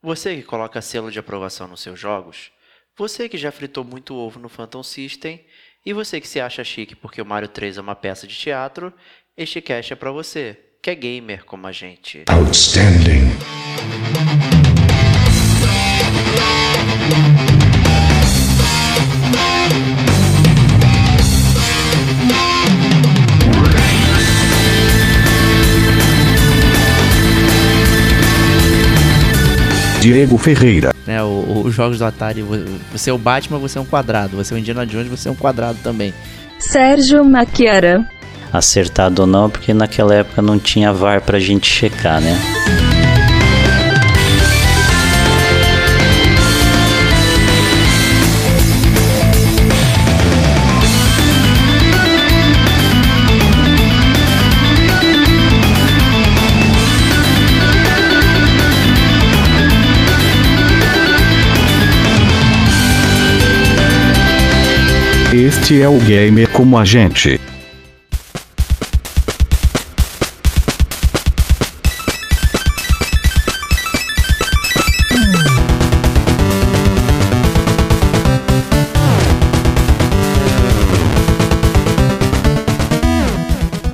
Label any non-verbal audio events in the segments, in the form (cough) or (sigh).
Você que coloca selo de aprovação nos seus jogos, você que já fritou muito ovo no Phantom System e você que se acha chique porque o Mario 3 é uma peça de teatro, este cast é para você, que é gamer como a gente. Outstanding. Diego Ferreira. Né, os jogos do Atari, você é o Batman, você é um quadrado. Você é o Indiana Jones, você é um quadrado também. Sérgio Maquiara. Acertado ou não, porque naquela época não tinha VAR pra gente checar, né? Este é o Gamer como a gente.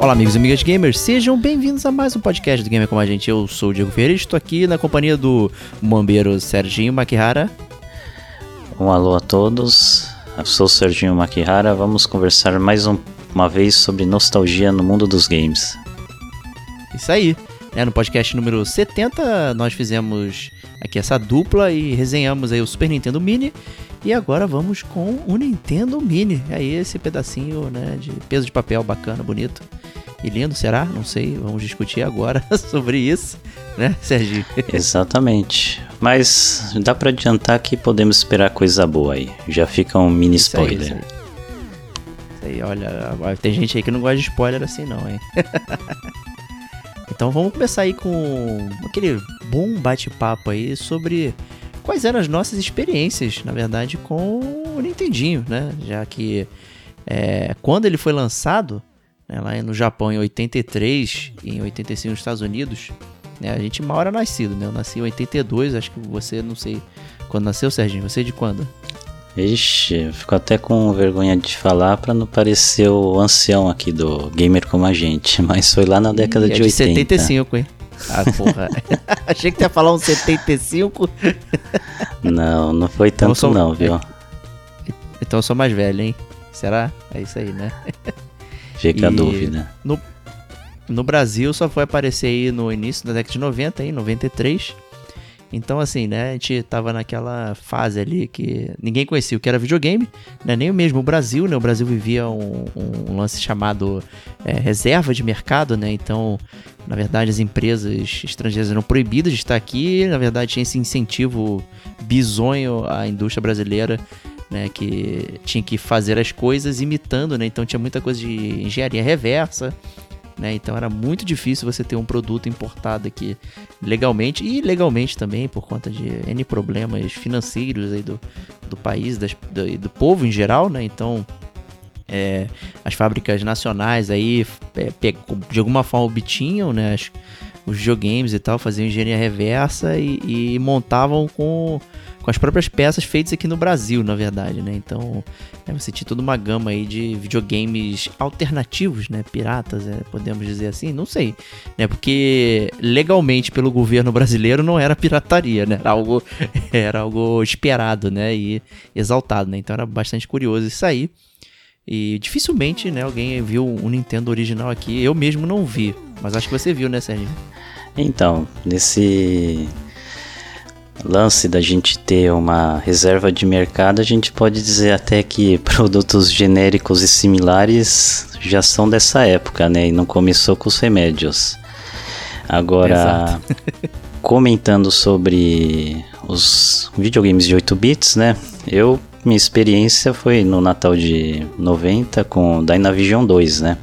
Olá, amigos e amigas gamers, sejam bem-vindos a mais um podcast do Gamer Como a Gente. Eu sou o Diego Ferreira e estou aqui na companhia do mambeiro Serginho Makihara. Um alô a todos. Eu sou o Serginho Makihara, vamos conversar mais um, uma vez sobre nostalgia no mundo dos games. Isso aí. É, no podcast número 70, nós fizemos aqui essa dupla e resenhamos aí o Super Nintendo Mini. E agora vamos com o Nintendo Mini. Aí esse pedacinho né, de peso de papel bacana, bonito e lindo, será? Não sei, vamos discutir agora (laughs) sobre isso, né, Serginho? Exatamente. Mas dá para adiantar que podemos esperar coisa boa aí. Já fica um mini isso spoiler. Aí, isso, aí. isso aí, olha, tem gente aí que não gosta de spoiler assim não, hein? (laughs) então vamos começar aí com aquele bom bate-papo aí sobre quais eram as nossas experiências, na verdade, com o Nintendinho, né? Já que é, quando ele foi lançado, né, lá no Japão em 83 e em 85 nos Estados Unidos, né, a gente mal era nascido, né? Eu nasci em 82, acho que você, não sei quando nasceu, Serginho, você é de quando? Ixi, fico até com vergonha de falar para não parecer o ancião aqui do Gamer como a gente, (laughs) mas foi lá na década Ih, é de, de 80. 75, hein? Ah, porra. (laughs) Achei que ia falar um 75. não, não foi tanto então sou... não, viu? Então eu sou mais velho, hein? Será? É isso aí, né? Fica e a dúvida. No, no Brasil só foi aparecer aí no início da década de 90, aí, 93. Então, assim, né, a gente tava naquela fase ali que ninguém conhecia o que era videogame, né, nem mesmo o Brasil, né, o Brasil vivia um, um lance chamado é, reserva de mercado, né, então, na verdade, as empresas estrangeiras eram proibidas de estar aqui, na verdade, tinha esse incentivo bizonho à indústria brasileira né, que tinha que fazer as coisas imitando, né? Então tinha muita coisa de engenharia reversa, né? Então era muito difícil você ter um produto importado aqui legalmente e legalmente também por conta de N problemas financeiros aí do, do país, das, do, do povo em geral, né? Então é, as fábricas nacionais aí é, de alguma forma obtinham, né? As, os videogames e tal, faziam engenharia reversa e, e montavam com com as próprias peças feitas aqui no Brasil, na verdade, né? Então, é, você tinha toda uma gama aí de videogames alternativos, né? Piratas, é, podemos dizer assim, não sei, né? Porque legalmente pelo governo brasileiro não era pirataria, né? Era algo, (laughs) era algo esperado, né? E exaltado, né? Então era bastante curioso isso aí. E dificilmente, né, alguém viu um Nintendo original aqui. Eu mesmo não vi, mas acho que você viu, né, Sérgio? Então, nesse lance da gente ter uma reserva de mercado, a gente pode dizer até que (laughs) produtos genéricos e similares já são dessa época, né? E não começou com os remédios. Agora, (laughs) comentando sobre os videogames de 8 bits, né? Eu minha experiência foi no Natal de 90 com Dynavision 2, né?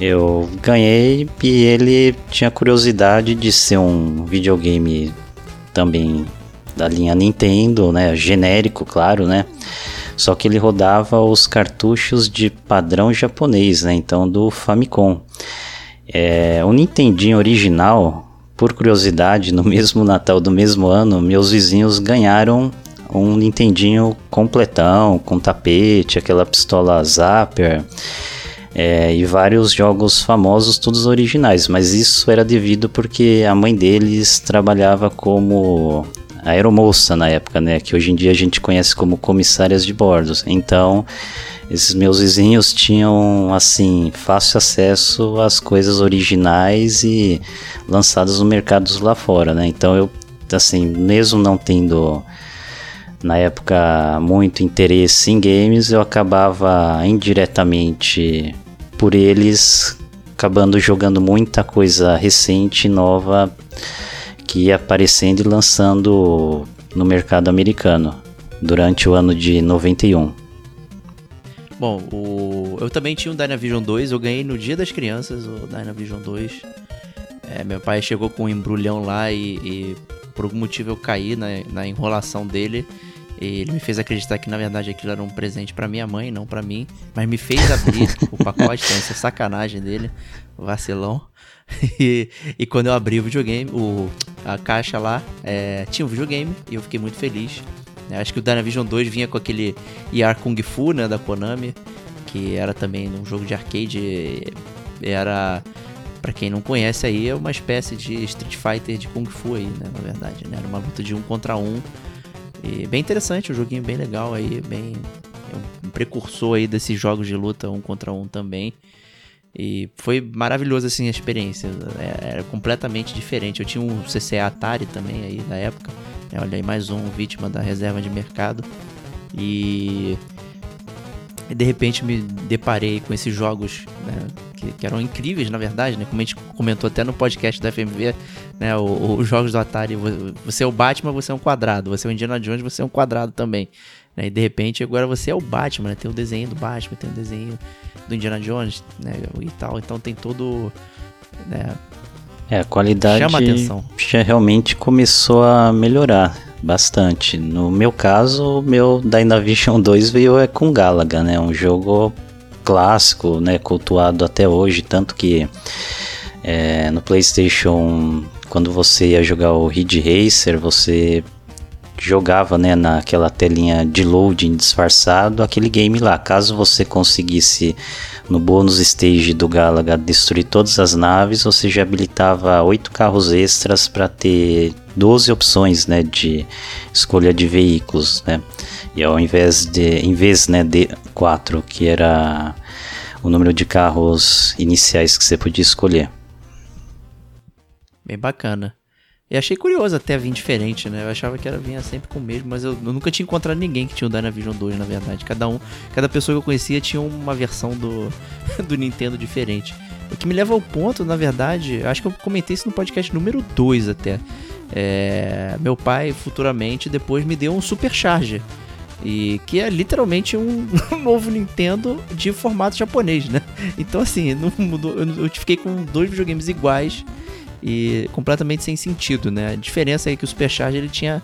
Eu ganhei e ele tinha curiosidade de ser um videogame também da linha Nintendo, né? Genérico, claro, né? Só que ele rodava os cartuchos de padrão japonês, né? Então do Famicom. É, o Nintendinho original, por curiosidade, no mesmo Natal do mesmo ano, meus vizinhos ganharam um Nintendinho completão, com tapete, aquela pistola Zapper. É, e vários jogos famosos, todos originais, mas isso era devido porque a mãe deles trabalhava como aeromoça na época, né? Que hoje em dia a gente conhece como comissárias de bordos. Então, esses meus vizinhos tinham, assim, fácil acesso às coisas originais e lançadas no mercado lá fora, né? Então, eu, assim, mesmo não tendo na época muito interesse em games, eu acabava indiretamente por eles acabando jogando muita coisa recente, nova que ia aparecendo e lançando no mercado americano durante o ano de 91. Bom, o... eu também tinha um Dynavision 2, eu ganhei no Dia das Crianças o Dynavision 2. É, meu pai chegou com um embrulhão lá e, e por algum motivo eu caí na, na enrolação dele. Ele me fez acreditar que na verdade aquilo era um presente para minha mãe, não para mim. Mas me fez abrir o pacote, então essa sacanagem dele, vacilão. (laughs) E, e, quando eu abri o videogame, o, a caixa lá, é, tinha um videogame e eu fiquei muito feliz. É, acho que o Dynavision 2 vinha com aquele IR Kung Fu, né, da Konami, que era também um jogo de arcade. Era, para quem não conhece aí, é uma espécie de Street Fighter de Kung Fu aí, né, na verdade. Né? Era uma luta de um contra um. E bem interessante, um joguinho bem legal aí, bem é um precursor aí desses jogos de luta um contra um também. E foi maravilhoso assim a experiência. É, era completamente diferente. Eu tinha um CCA Atari também aí na época. Né? Olha aí, mais um vítima da reserva de mercado. E, e de repente me deparei com esses jogos né, que, que, eram incríveis, na verdade, né? Como a gente comentou até no podcast da FMV, né? Os jogos do Atari, você é o Batman, você é um quadrado. Você é o Indiana Jones, você é um quadrado também. Né? E de repente agora você é o Batman, né? Tem o desenho do Batman, tem o desenho do Indiana Jones, né? E tal. Então tem todo. Né? É, a qualidade Chama atenção. já realmente começou a melhorar bastante. No meu caso, o meu Dynavision (laughs) 2 veio é com Galaga, né? Um jogo clássico, né? Cultuado até hoje, tanto que é, no PlayStation, quando você ia jogar o Ridge Racer, você jogava né, naquela telinha de loading disfarçado aquele game lá. Caso você conseguisse no bônus stage do Galaga destruir todas as naves, você já habilitava oito carros extras para ter 12 opções né, de escolha de veículos. Né? E ao invés de, em vez né, de quatro, que era o número de carros iniciais que você podia escolher. Bem bacana. E achei curioso até vir diferente, né? Eu achava que era vinha sempre com o mesmo, mas eu, eu nunca tinha encontrado ninguém que tinha o Dynavision 2, na verdade. Cada um, cada pessoa que eu conhecia tinha uma versão do, (laughs) do Nintendo diferente. O que me leva ao ponto, na verdade, acho que eu comentei isso no podcast número 2 até. É, meu pai, futuramente, depois me deu um Supercharger. E que é literalmente um, (laughs) novo Nintendo de formato japonês, né? Então, assim, não mudou, eu fiquei com dois videogames iguais e completamente sem sentido, né? A diferença é que o Supercharger ele tinha,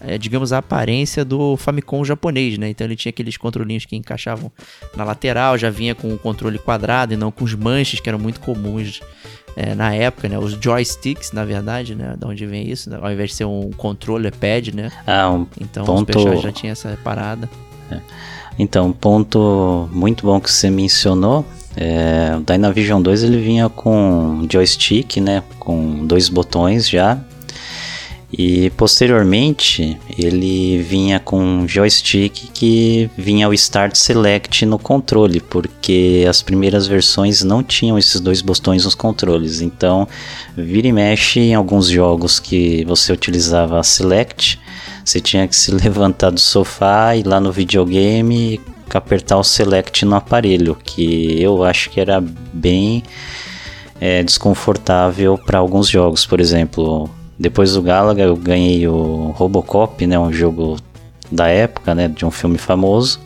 é, digamos, a aparência do Famicom japonês, né? Então ele tinha aqueles controlinhos que encaixavam na lateral, já vinha com o controle quadrado e não com os manches que eram muito comuns é, na época, né? Os joysticks, na verdade, né? Da onde vem isso, né? ao invés de ser um controller pad, né? Ah, um então ponto... o Supercharger já tinha essa parada. É. Então, um ponto muito bom que você mencionou é, o Dynavision 2 ele vinha com joystick, né, com dois botões já. E posteriormente ele vinha com joystick que vinha o Start Select no controle, porque as primeiras versões não tinham esses dois botões nos controles. Então, vira e mexe em alguns jogos que você utilizava Select, você tinha que se (laughs) levantar do sofá e lá no videogame apertar o select no aparelho, que eu acho que era bem é, desconfortável para alguns jogos. Por exemplo, depois do Galaga eu ganhei o Robocop, né, um jogo da época, né, de um filme famoso.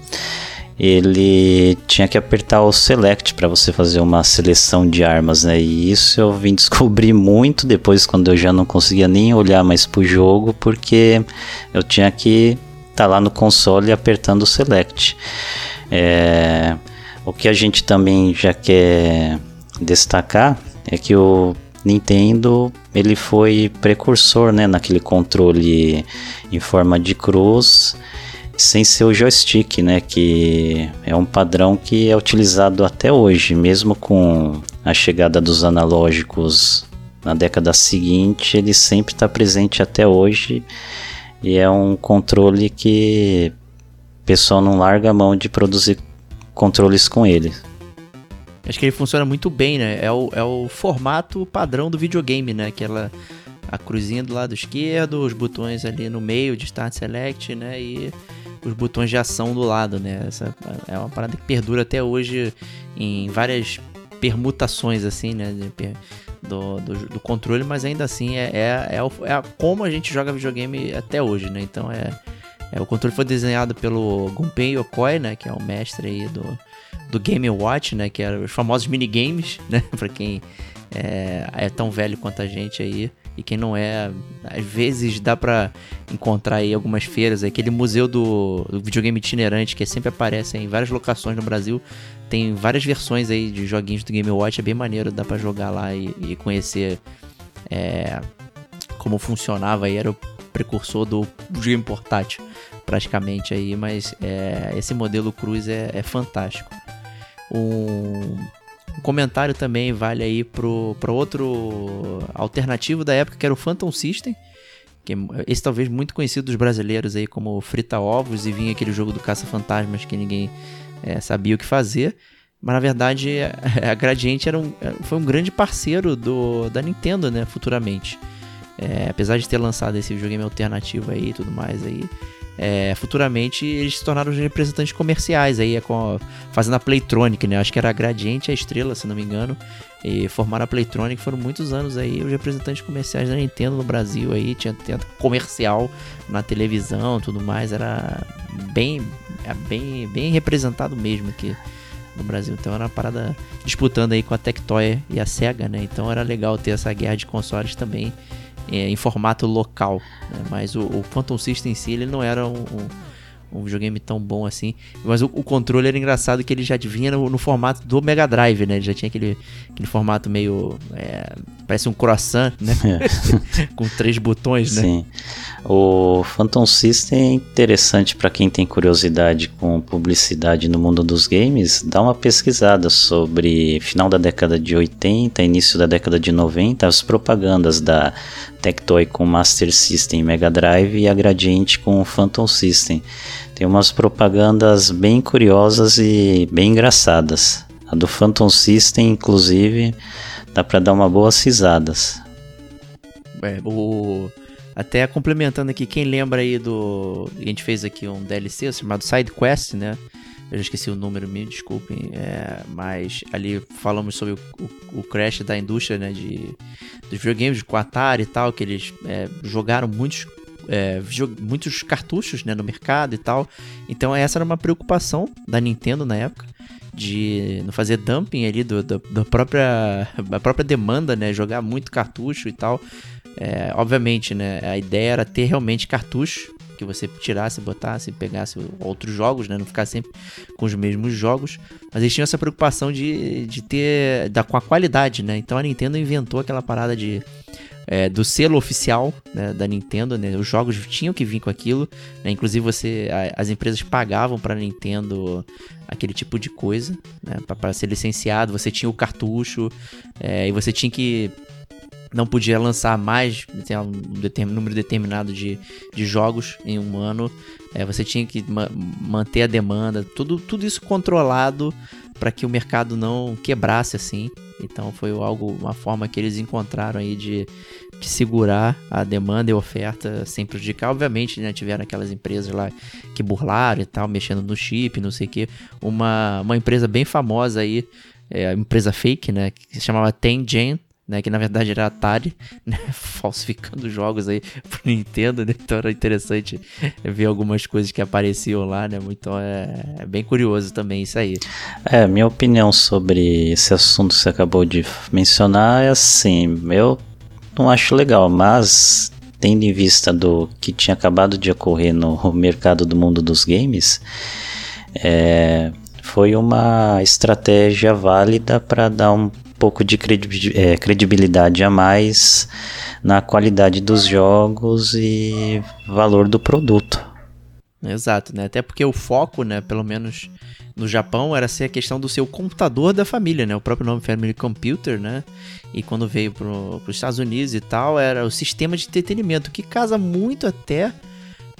Ele tinha que apertar o select para você fazer uma seleção de armas, né? E isso eu vim (laughs) descobrir muito depois quando eu já não conseguia nem olhar mais pro jogo, porque eu tinha que tá lá no console apertando o select. É, o que a gente também já quer destacar é que o Nintendo ele foi precursor né, naquele controle em forma de cruz sem ser o joystick, né, que é um padrão que é utilizado até hoje, mesmo com a chegada dos analógicos na década seguinte, ele sempre está presente até hoje e é um controle que o pessoal não larga a mão de produzir controles com ele. Acho que ele funciona muito bem, né? É o, é o formato padrão do videogame, né? Aquela a cruzinha do lado esquerdo, os botões ali no meio de Start Select, né? E os botões de ação do lado, né? Essa é uma parada que perdura até hoje em várias permutações, assim, né? Do, do, do controle, mas ainda assim é, é, é, é, como a gente joga videogame até hoje, né? Então é, é o controle foi desenhado pelo Gunpei Yokoi, né? Que é o mestre aí do, do Game Watch, né? Que eram os famosos minigames, (laughs) né? pra quem é, é tão velho quanto a gente aí. E quem não é, às vezes dá pra encontrar aí algumas feiras. Aquele museu do, do videogame itinerante que sempre aparece em várias locações no Brasil. Tem várias versões aí de joguinhos do Game Watch, é bem maneiro, dá pra jogar lá e, e conhecer é, como funcionava aí. Era o precursor do videogame portátil, praticamente aí. Mas é, esse modelo Cruz é, é fantástico. Um um comentário também vale aí para outro alternativo da época, que era o Phantom System. Que esse talvez muito conhecido dos brasileiros aí como Frita Ovos e vinha aquele jogo do Caça-Fantasmas que ninguém é, sabia o que fazer. Mas na verdade (laughs) a Gradiente era um, foi um grande parceiro do, da Nintendo, né, futuramente. É, apesar de ter lançado esse videogame alternativo aí e tudo mais aí, é, futuramente eles se tornaram os representantes comerciais aí, é com a, fazendo a Playtronic, né? Acho que era a Gradiente a Estrela, se não me engano. E formaram a Playtronic, foram muitos anos aí os representantes comerciais da Nintendo no Brasil aí, tinha, tinha comercial na televisão tudo mais, era bem, é bem, bem representado mesmo aqui no Brasil. Então era uma parada disputando aí com a Tectoy e a Sega, né? Então era legal ter essa guerra de consoles também é, em formato local. Né? Mas o, o, Phantom System em si ele não era um, um, um videogame tão bom assim. Mas o, o, controle era engraçado que ele já vinha no, no, formato do Mega Drive, né? Ele já tinha aquele, aquele formato meio. É, parece um croissant, né? É. (laughs) Com três botões, né? Sim. O Phantom System é interessante para quem tem curiosidade com publicidade no mundo dos games. Dá uma pesquisada sobre final da década de 80, início da década de 90, as propagandas da Tectoy com Master System Mega Drive e a Gradiente com Phantom System. Tem umas propagandas bem curiosas e bem engraçadas. A do Phantom System, inclusive, dá para dar uma boas risadas. É, o... Até complementando aqui, quem lembra aí do. A gente fez aqui um DLC chamado Side Quest, né? Eu já esqueci o número, me desculpem. É, mas ali falamos sobre o, o, o, crash da indústria né, de, dos videogames, com Atari e tal, que eles é, jogaram muitos, é, muitos cartuchos né, no mercado e tal. Então essa era uma preocupação da Nintendo na época de não fazer dumping ali do, do, da, própria, (laughs) da própria demanda, né? Jogar muito cartucho e tal. É, obviamente, né? A ideia era ter realmente cartucho que você tirasse, botasse, pegasse outros jogos, né? Não ficar sempre com os mesmos jogos. Mas eles tinham essa preocupação de, de ter. Da, com a qualidade, né? Então a Nintendo inventou aquela parada de. É, do selo oficial né, da Nintendo, né? Os jogos tinham que vir com aquilo, né? Inclusive você, a, as empresas pagavam para Nintendo aquele tipo de coisa, né? Para ser licenciado, você tinha o cartucho é, e você tinha que não podia lançar mais um número determinado de, de jogos em um ano. É, você tinha que ma manter a demanda, tudo, tudo isso controlado para que o mercado não quebrasse assim. Então foi algo, uma forma que eles encontraram aí de, de segurar a demanda e oferta sem prejudicar. Obviamente, né, tiveram aquelas empresas lá que burlaram e tal, mexendo no chip, não sei o que. Uma, uma empresa bem famosa aí, é, empresa fake, né, que se chamava Tengen, né, que na verdade era Atari, (laughs) né, falsificando jogos aí pro Nintendo, né, então era interessante ver algumas coisas que apareciam lá, né, então é, é, bem curioso também isso aí. É, minha opinião sobre esse assunto que você acabou de mencionar é assim, eu não acho legal, mas tendo em vista do que tinha acabado de ocorrer no mercado do mundo dos games, é, foi uma estratégia válida para dar um pouco de é, credibilidade a mais na qualidade dos jogos e valor do produto. Exato, né? Até porque o foco, né, pelo menos no Japão, era ser a questão do seu computador da família, né? O próprio nome Family Computer, né? E quando veio para os Estados Unidos e tal, era o sistema de entretenimento, que casa muito até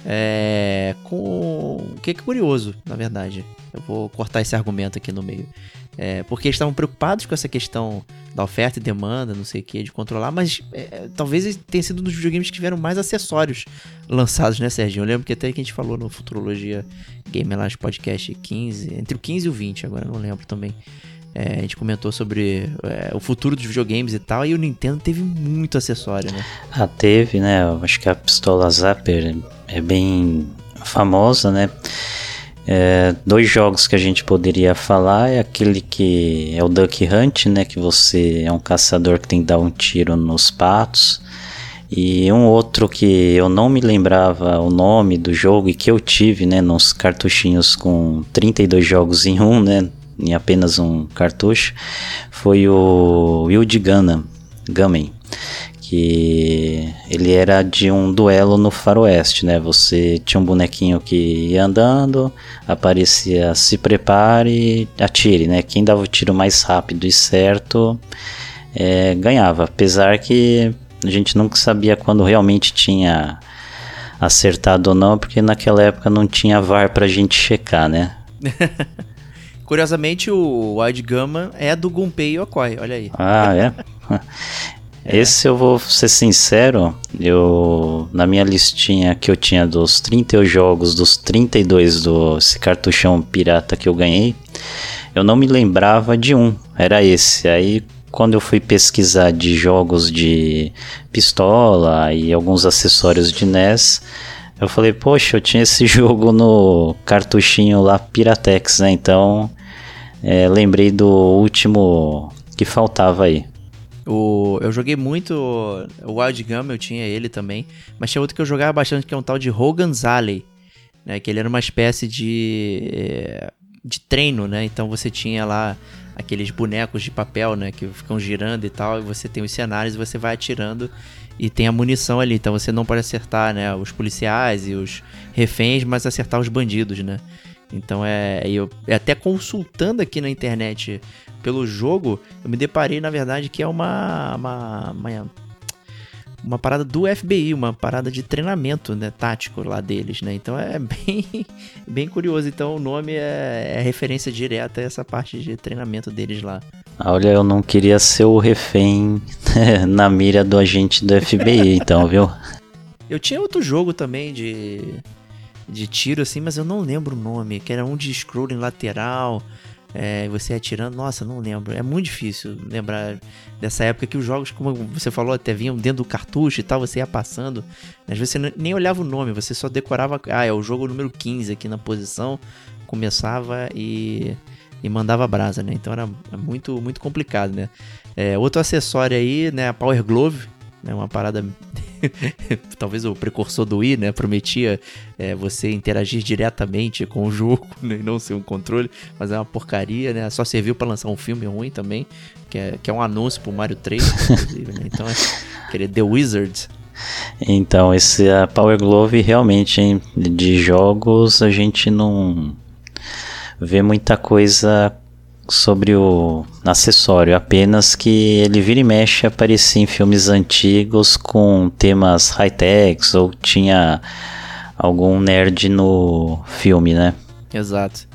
é, com. O que é curioso, na verdade. Eu vou cortar esse argumento aqui no meio. É, porque eles estavam preocupados com essa questão da oferta e demanda, não sei o que, de controlar, mas é, talvez tenha sido um dos videogames que tiveram mais acessórios lançados, né, Serginho? Eu lembro que até que a gente falou no Futurologia Game Last Podcast 15, entre o 15 e o 20, agora não lembro também. É, a gente comentou sobre é, o futuro dos videogames e tal, e o Nintendo teve muito acessório, né? Ah, teve, né? Acho que a pistola Zapper é bem famosa, né? É, dois jogos que a gente poderia falar é aquele que é o Duck Hunt, né? Que você é um caçador que tem que dar um tiro nos patos. E um outro que eu não me lembrava o nome do jogo e que eu tive, né? Nos cartuchinhos com 32 jogos em um, né? Em apenas um cartucho. Foi o Wild Gunman. Gunman que ele era de um duelo no faroeste, né? Você tinha um bonequinho que ia andando, aparecia se prepare, atire, né? Quem dava o tiro mais rápido e certo é, ganhava, apesar que a gente nunca sabia quando realmente tinha acertado ou não, porque naquela época não tinha VAR pra gente checar, né? (laughs) Curiosamente, o Wild Gamma é do Gunpei Yokoi, olha aí. Ah, é? (laughs) É. Esse eu vou ser sincero, eu na minha listinha que eu tinha dos 30 jogos, dos 32 do esse cartuchão pirata que eu ganhei, eu não me lembrava de um, era esse. Aí quando eu fui pesquisar de jogos de pistola e alguns acessórios de NES, eu falei, poxa, eu tinha esse (laughs) jogo no cartuchinho lá Piratex, né? Então, é, lembrei do último que faltava aí. O, eu joguei muito o Wild Gum, eu tinha ele também. Mas tinha outro que eu jogava bastante, que é um tal de Hogan's Alley. Né, que ele era uma espécie de, eh, de treino, né? Então você tinha lá aqueles bonecos de papel, né? Que ficam girando e tal. E você tem os cenários e você vai atirando. E tem a munição ali. Então você não pode acertar né, os policiais e os reféns, mas acertar os bandidos, né? Então é. Eu, até consultando aqui na internet pelo jogo, eu me deparei, na verdade, que é uma, uma, uma, uma parada do FBI, uma parada de treinamento né, tático lá deles, né? Então é (laughs) bem, bem curioso. Então o nome é, é referência direta a essa parte de treinamento deles lá. Olha, eu não queria ser o refém (laughs) na mira do agente do FBI, então, viu? Eu tinha outro jogo também de, de tiro, assim, mas eu não lembro o nome, que era um de scrolling lateral é, você atirando, nossa, não lembro. É muito difícil lembrar dessa época que os jogos, como você falou, até vinham dentro do cartucho e tal, você ia passando. Às vezes você nem olhava o nome, você só decorava, ah, é o jogo número 15 aqui na posição, começava e, e mandava brasa, né? Então era muito, muito complicado, né? É, outro acessório aí, né, a Power Glove, né, uma parada (laughs) talvez o precursor do Wii, né, prometia é, você interagir diretamente com o jogo (laughs) né, e não ser um controle, mas é uma porcaria, né, só serviu para lançar um filme ruim também, que é, que é um anúncio pro Mario 3, inclusive, né, então é aquele The Wizard. Então, esse a Power Glove realmente, hein, de jogos a gente não vê muita coisa sobre o acessório, apenas que ele vira e mexe aparecia em filmes antigos com temas high-techs ou tinha algum nerd no filme, né? Exato.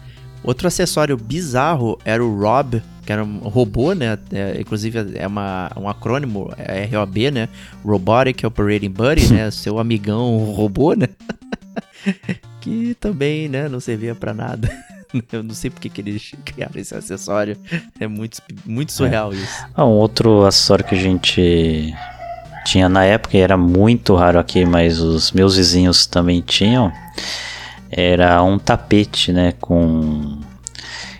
Outro acessório bizarro era o Rob, que era um robô, né? É, inclusive é uma, um acrônimo, é ROB, né? Robotic Operating Buddy, né? (laughs) Seu amigão robô, né? (laughs) que também, né? Não servia para nada. (laughs) Eu não sei porque que eles (laughs) criaram esse acessório. É muito, muito surreal é. isso. Ah, um outro acessório que a gente tinha na época, e era muito raro aqui, mas os meus vizinhos também tinham, era um tapete, né, com...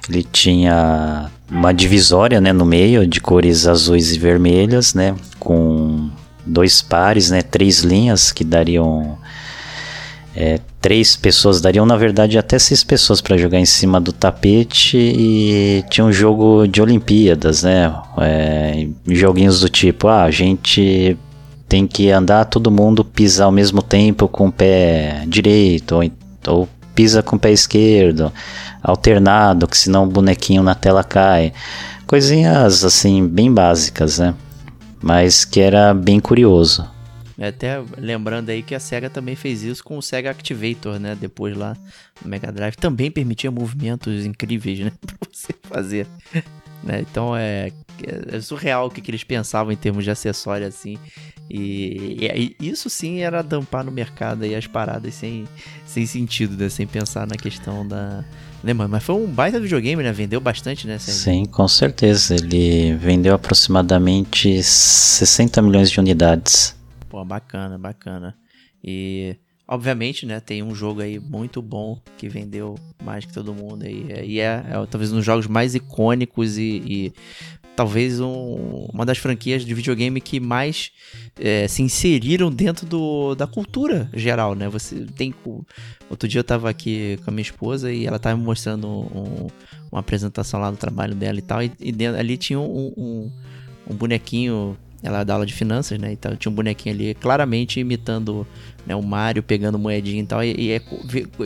Ele tinha uma divisória, né, no meio, de cores azuis e vermelhas, né, com dois pares, né, três linhas que dariam é, três pessoas, dariam na verdade até seis pessoas para jogar em cima do tapete e tinha um jogo de Olimpíadas, né? É, joguinhos do tipo, ah, a gente tem que andar todo mundo pisar ao mesmo tempo com o pé direito ou, ou pisa com o pé esquerdo, alternado, que senão o bonequinho na tela cai. Coisinhas assim bem básicas, né? Mas que era bem curioso. Até lembrando aí que a SEGA também fez isso com o SEGA Activator, né? Depois lá no Mega Drive. Também permitia movimentos incríveis, né? (laughs) pra você fazer. Né? Então é, é surreal o que, que eles pensavam em termos de acessório assim. E, e, isso sim era dampar no mercado aí as paradas sem, sem sentido, né? Sem pensar na questão da. Né? Mas foi um baita videogame, né? Vendeu bastante, né? Sim, com certeza. Ele vendeu aproximadamente 60 milhões de unidades. Pô, bacana, bacana. E obviamente, né, tem um jogo aí muito bom que vendeu mais que todo mundo aí. E é, é talvez um dos jogos mais icônicos e, e talvez um, uma das franquias de videogame que mais é, se inseriram dentro do, da cultura geral, né? Você tem. Outro dia eu tava aqui com a minha esposa e ela tava me mostrando um, uma apresentação lá do trabalho dela e tal. E, e dentro, ali tinha um, um bonequinho ela dá aula de finanças, né? Então tinha um bonequinho ali claramente imitando né, o Mario, pegando moedinha e tal. E, e é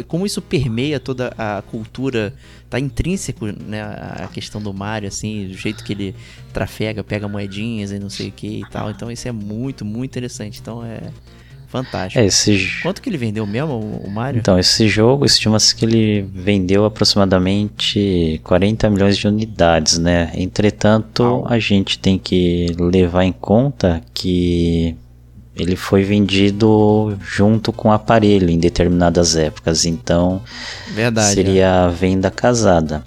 como isso permeia toda a cultura, tá intrínseco, né? A questão do Mario, assim, do jeito que ele trafega, pega moedinhas e não sei o que e tal. Então isso é muito, muito interessante. Então é Fantástico. É, esse... Quanto que ele vendeu mesmo, o Mario? Então, esse jogo estima-se que ele vendeu aproximadamente 40 milhões de unidades, né? Entretanto, a gente tem que levar em conta que ele foi vendido junto com o aparelho em determinadas épocas, então Verdade, seria é. venda casada.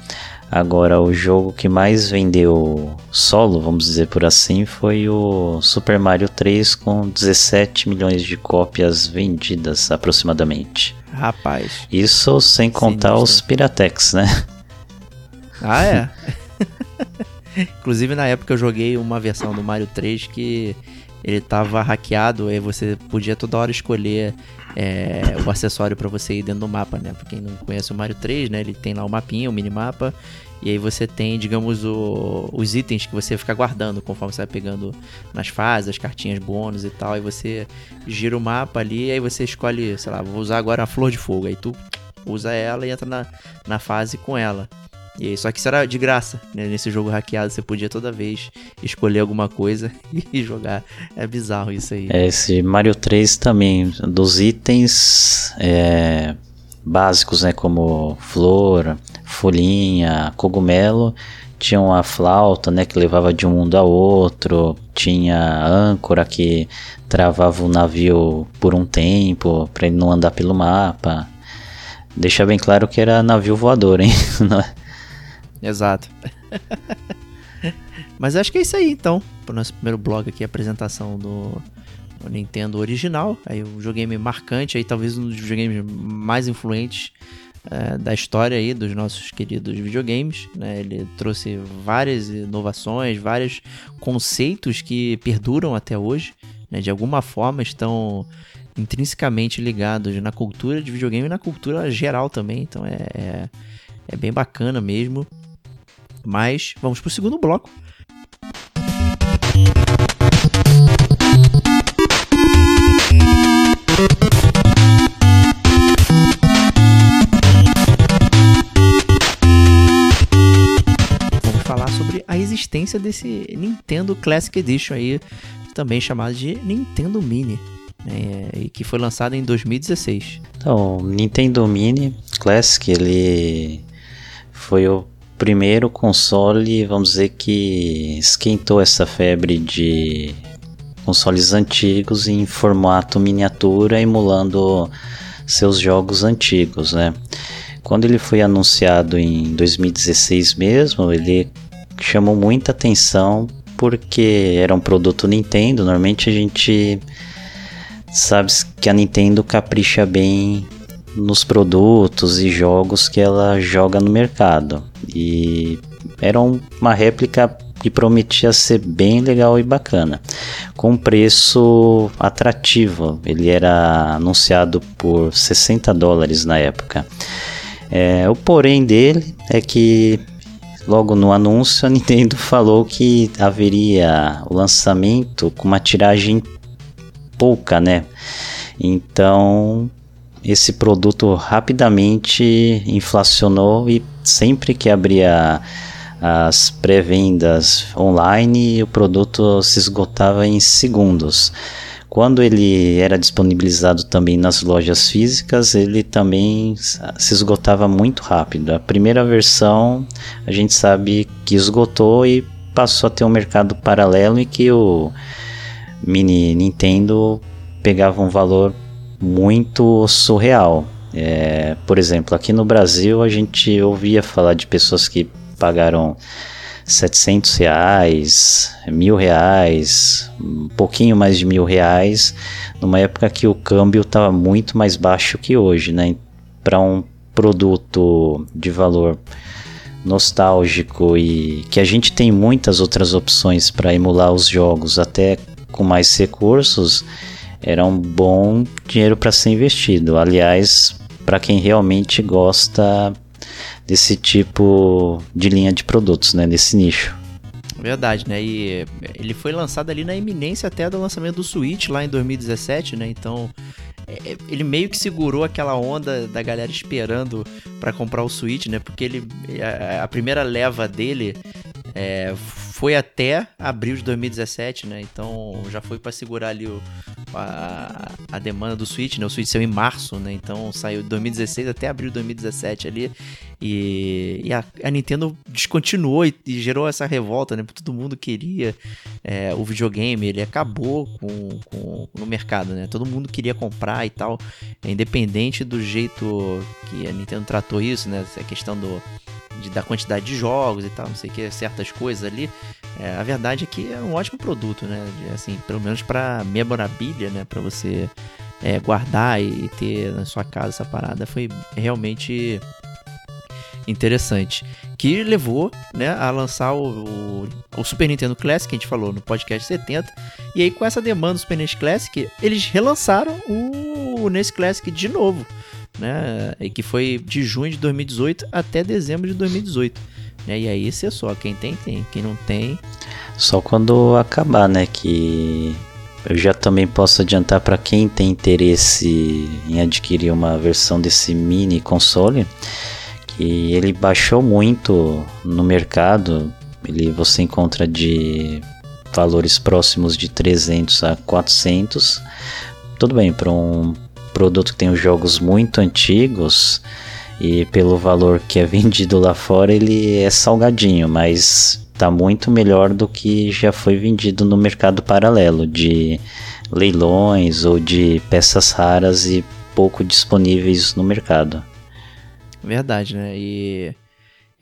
Agora, o jogo que mais vendeu solo, vamos dizer por assim, foi o Super Mario 3 com 17 milhões de cópias vendidas aproximadamente. Rapaz. Isso sem contar os Piratex, né? (laughs) Ah, é? (laughs) Inclusive na época eu joguei uma versão do Mario 3 que ele tava hackeado e você podia toda hora escolher é, o acessório para você ir dentro do mapa, né? Pra quem não conhece o Mario 3, né? Ele tem lá o mapinha, o minimapa, e aí você tem, digamos, o, os itens que você fica guardando conforme você vai pegando nas fases, as cartinhas bônus e tal. Aí você gira o mapa ali, aí você escolhe, sei lá, vou usar agora a flor de fogo. Aí tu usa ela e entra na, na fase com ela. E aí, só que isso era de graça, né? Nesse jogo hackeado você podia toda vez escolher alguma coisa (laughs) e jogar. É bizarro isso aí. É, esse Mario 3 também, dos itens é, básicos, né? Como flor, folhinha, cogumelo. Tinha uma flauta, né? Que levava de um mundo a outro. Tinha âncora que travava o navio por um tempo, para ele não andar pelo mapa. Deixa bem claro que era navio voador, hein? (laughs) É? Exato. (laughs) Mas acho que é isso aí então. Para o nosso primeiro blog aqui, a apresentação do, do Nintendo original. Aí um videogame marcante, aí talvez um dos videogames mais influentes é, da história aí dos nossos queridos videogames. Né? Ele trouxe várias inovações, vários conceitos que perduram até hoje. Né? De alguma forma estão intrinsecamente ligados na cultura de videogame e na cultura geral também. Então é, é, é bem bacana mesmo. Mas vamos para o segundo bloco. Vamos falar sobre a existência desse Nintendo Classic Edition aí, também chamado de Nintendo Mini. Né, e que foi lançado em 2016. Então, o Nintendo Mini Classic ele foi o primeiro console, vamos dizer que esquentou essa febre de consoles antigos em formato miniatura, emulando seus jogos antigos, né? Quando ele foi anunciado em 2016 mesmo, ele chamou muita atenção porque era um produto Nintendo. Normalmente a gente sabe que a Nintendo capricha bem nos produtos e jogos que ela joga no mercado. E era uma réplica e prometia ser bem legal e bacana, com preço atrativo. Ele era anunciado por 60 dólares na época. É, o porém dele é que logo no anúncio a Nintendo (laughs) falou que haveria o lançamento com uma tiragem pouca, né? Então esse produto rapidamente inflacionou e sempre que abria as pré-vendas online, o produto se esgotava em segundos. Quando ele era disponibilizado também nas lojas físicas, ele também se esgotava muito rápido. A primeira versão a gente sabe que esgotou e passou a ter um mercado paralelo em que o mini Nintendo pegava um valor muito surreal. É, por exemplo, aqui no Brasil a gente ouvia falar de pessoas que pagaram 700 reais, mil reais, um pouquinho mais de mil reais, numa época que o câmbio estava muito mais baixo que hoje, né? Para um produto de valor nostálgico e que a gente tem muitas outras opções para emular os jogos, até com mais recursos, era um bom dinheiro para ser investido. Aliás, para quem realmente gosta desse tipo de linha de produtos, né, nesse nicho. Verdade, né? E ele foi lançado ali na iminência até do lançamento do Switch lá em 2017, né? Então, é, é, ele meio que segurou aquela onda da galera esperando para comprar o Switch, né? Porque ele a, a primeira leva dele é, foi até abril de 2017, né? Então já foi para segurar ali o, a, a, demanda do Switch, né? O Switch saiu em março, né? Então saiu de 2016 até abril de 2017 ali. E, e a, a, Nintendo descontinuou e, e, gerou essa revolta, né? Todo mundo queria é, o videogame, ele acabou com, com, no mercado, né? Todo mundo queria comprar e tal. Independente do jeito que a Nintendo tratou isso, né? Essa questão do de, da quantidade de jogos e tal, não sei o que, certas coisas ali. É, a verdade é que é um ótimo produto, né? De, assim, pelo menos para memorabilia, né? Para você é, guardar e ter na sua casa essa parada foi realmente interessante. Que levou né, a lançar o, o, o, Super Nintendo Classic, que a gente falou no podcast 70. E aí, com essa demanda do Super NES Classic, eles relançaram o NES Classic de novo né? E que foi de junho de 2018 até dezembro de 2018. Né? E aí você é só, quem tem, tem. Quem não tem. Só quando acabar, né? Que eu já também posso adiantar para quem tem interesse em adquirir uma versão desse mini console, que ele baixou muito no mercado. Ele você encontra de valores próximos de 300 a 400. Tudo bem, para um produto que tem os jogos muito antigos e pelo valor que é (laughs) vendido lá fora ele é salgadinho, mas tá muito melhor do que já foi vendido no mercado paralelo de leilões ou de peças raras e pouco disponíveis no mercado. Verdade, né? E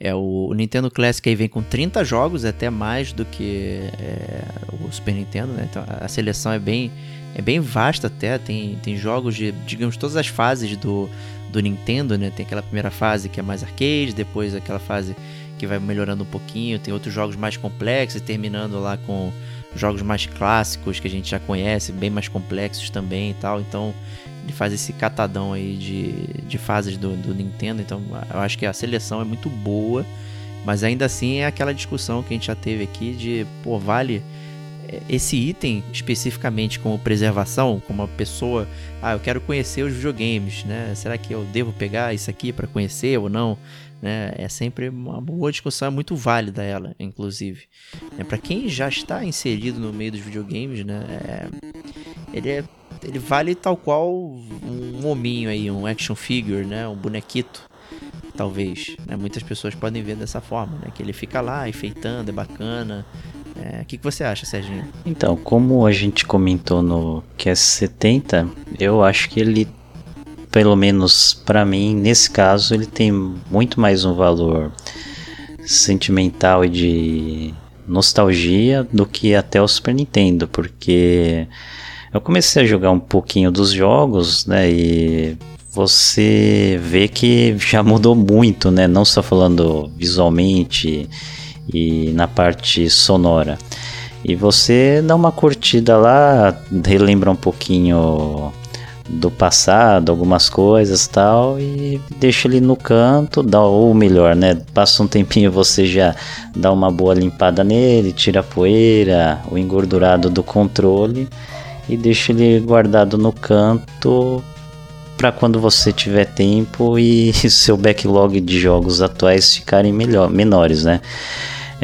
é o, Nintendo Classic aí vem com 30 jogos, até mais do que é, o Super Nintendo, né? Então a seleção é bem é bem vasta até, tem, tem jogos de, digamos, todas as fases do, do Nintendo, né? Tem aquela primeira fase que é mais arcade, depois aquela fase que vai melhorando um pouquinho, tem outros jogos mais complexos, terminando lá com jogos mais clássicos que a gente já conhece, bem mais complexos também e tal. Então ele faz esse catadão aí de, de fases do, do Nintendo. Então eu acho que a seleção é muito boa, mas ainda assim é aquela discussão que a gente já teve aqui de, pô, vale esse item especificamente como preservação, como uma pessoa, ah, eu quero conhecer os videogames, né? Será que eu devo pegar isso aqui para conhecer ou não? Né? É sempre uma boa discussão, é muito válida ela, inclusive. É, para quem já está inserido no meio dos videogames, né? É, ele é ele vale tal qual um hominho aí, um action figure, né? Um bonequito talvez. Né? Muitas pessoas podem ver dessa forma, né? Que ele fica lá enfeitando, é bacana, é, o que, que você acha, Serginho? Então, como a gente comentou no QS70, eu acho que ele, pelo menos para mim, nesse caso, ele tem muito mais um valor sentimental e de nostalgia do que até o Super Nintendo, porque eu comecei a jogar um pouquinho dos jogos, né, e você vê que já mudou muito, né, não só falando visualmente e na parte sonora. E você dá uma curtida lá, relembra um pouquinho do passado, algumas coisas tal, e deixa ele no canto, dá, ou melhor, né? Passa um tempinho (laughs) você já dá uma boa limpada nele, tira a poeira, o engordurado do controle e deixa ele guardado no canto para quando você tiver tempo e (laughs) seu backlog de jogos atuais ficarem melhor, menores, né?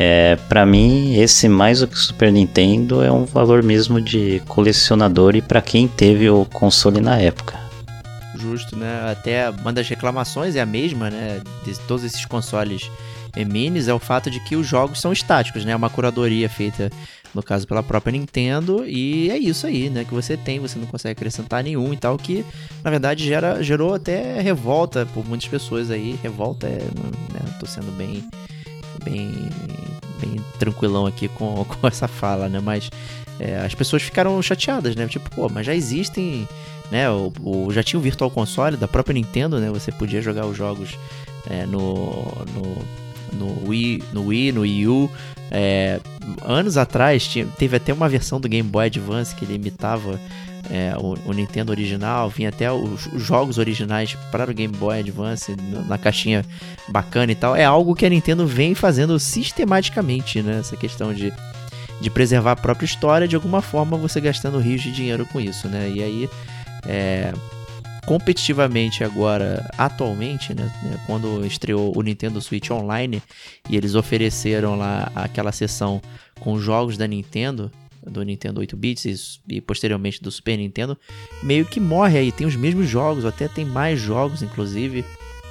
É, para mim, esse mais do que o Super Nintendo é um valor mesmo de colecionador e para quem teve o console na época. Justo, né? Até uma das reclamações é a mesma, né? De todos esses consoles minis é o fato de que os jogos são estáticos, né? Uma curadoria feita, no caso, pela própria Nintendo, e é isso aí, né? Que você tem, você não consegue acrescentar nenhum e tal, que na verdade gera, gerou até revolta por muitas pessoas aí. Revolta é. Né? Tô sendo bem bem, bem tranquilão aqui com, (laughs) com essa fala, né? Mas é, as pessoas ficaram chateadas, né? Tipo, pô, mas já existem, né? O, o, já tinha o Virtual Console da própria Nintendo, né? Você podia jogar os jogos é, no, no no Wii, no Wii, no Wii U. É, anos atrás tinha, teve até uma versão do Game Boy Advance que ele imitava é, o, o, Nintendo original, vinha até os, os, jogos originais para o Game Boy Advance na caixinha bacana e tal. É algo que a Nintendo vem fazendo sistematicamente, né? Essa questão de, de preservar a própria história, de alguma forma você gastando rios de dinheiro com isso, né? E aí, é, competitivamente agora, atualmente, né, né, quando estreou o Nintendo Switch Online e eles ofereceram lá aquela sessão com jogos da Nintendo, do Nintendo 8 bits e, posteriormente do Super Nintendo, meio que morre aí. Tem os mesmos jogos, até tem mais jogos, inclusive.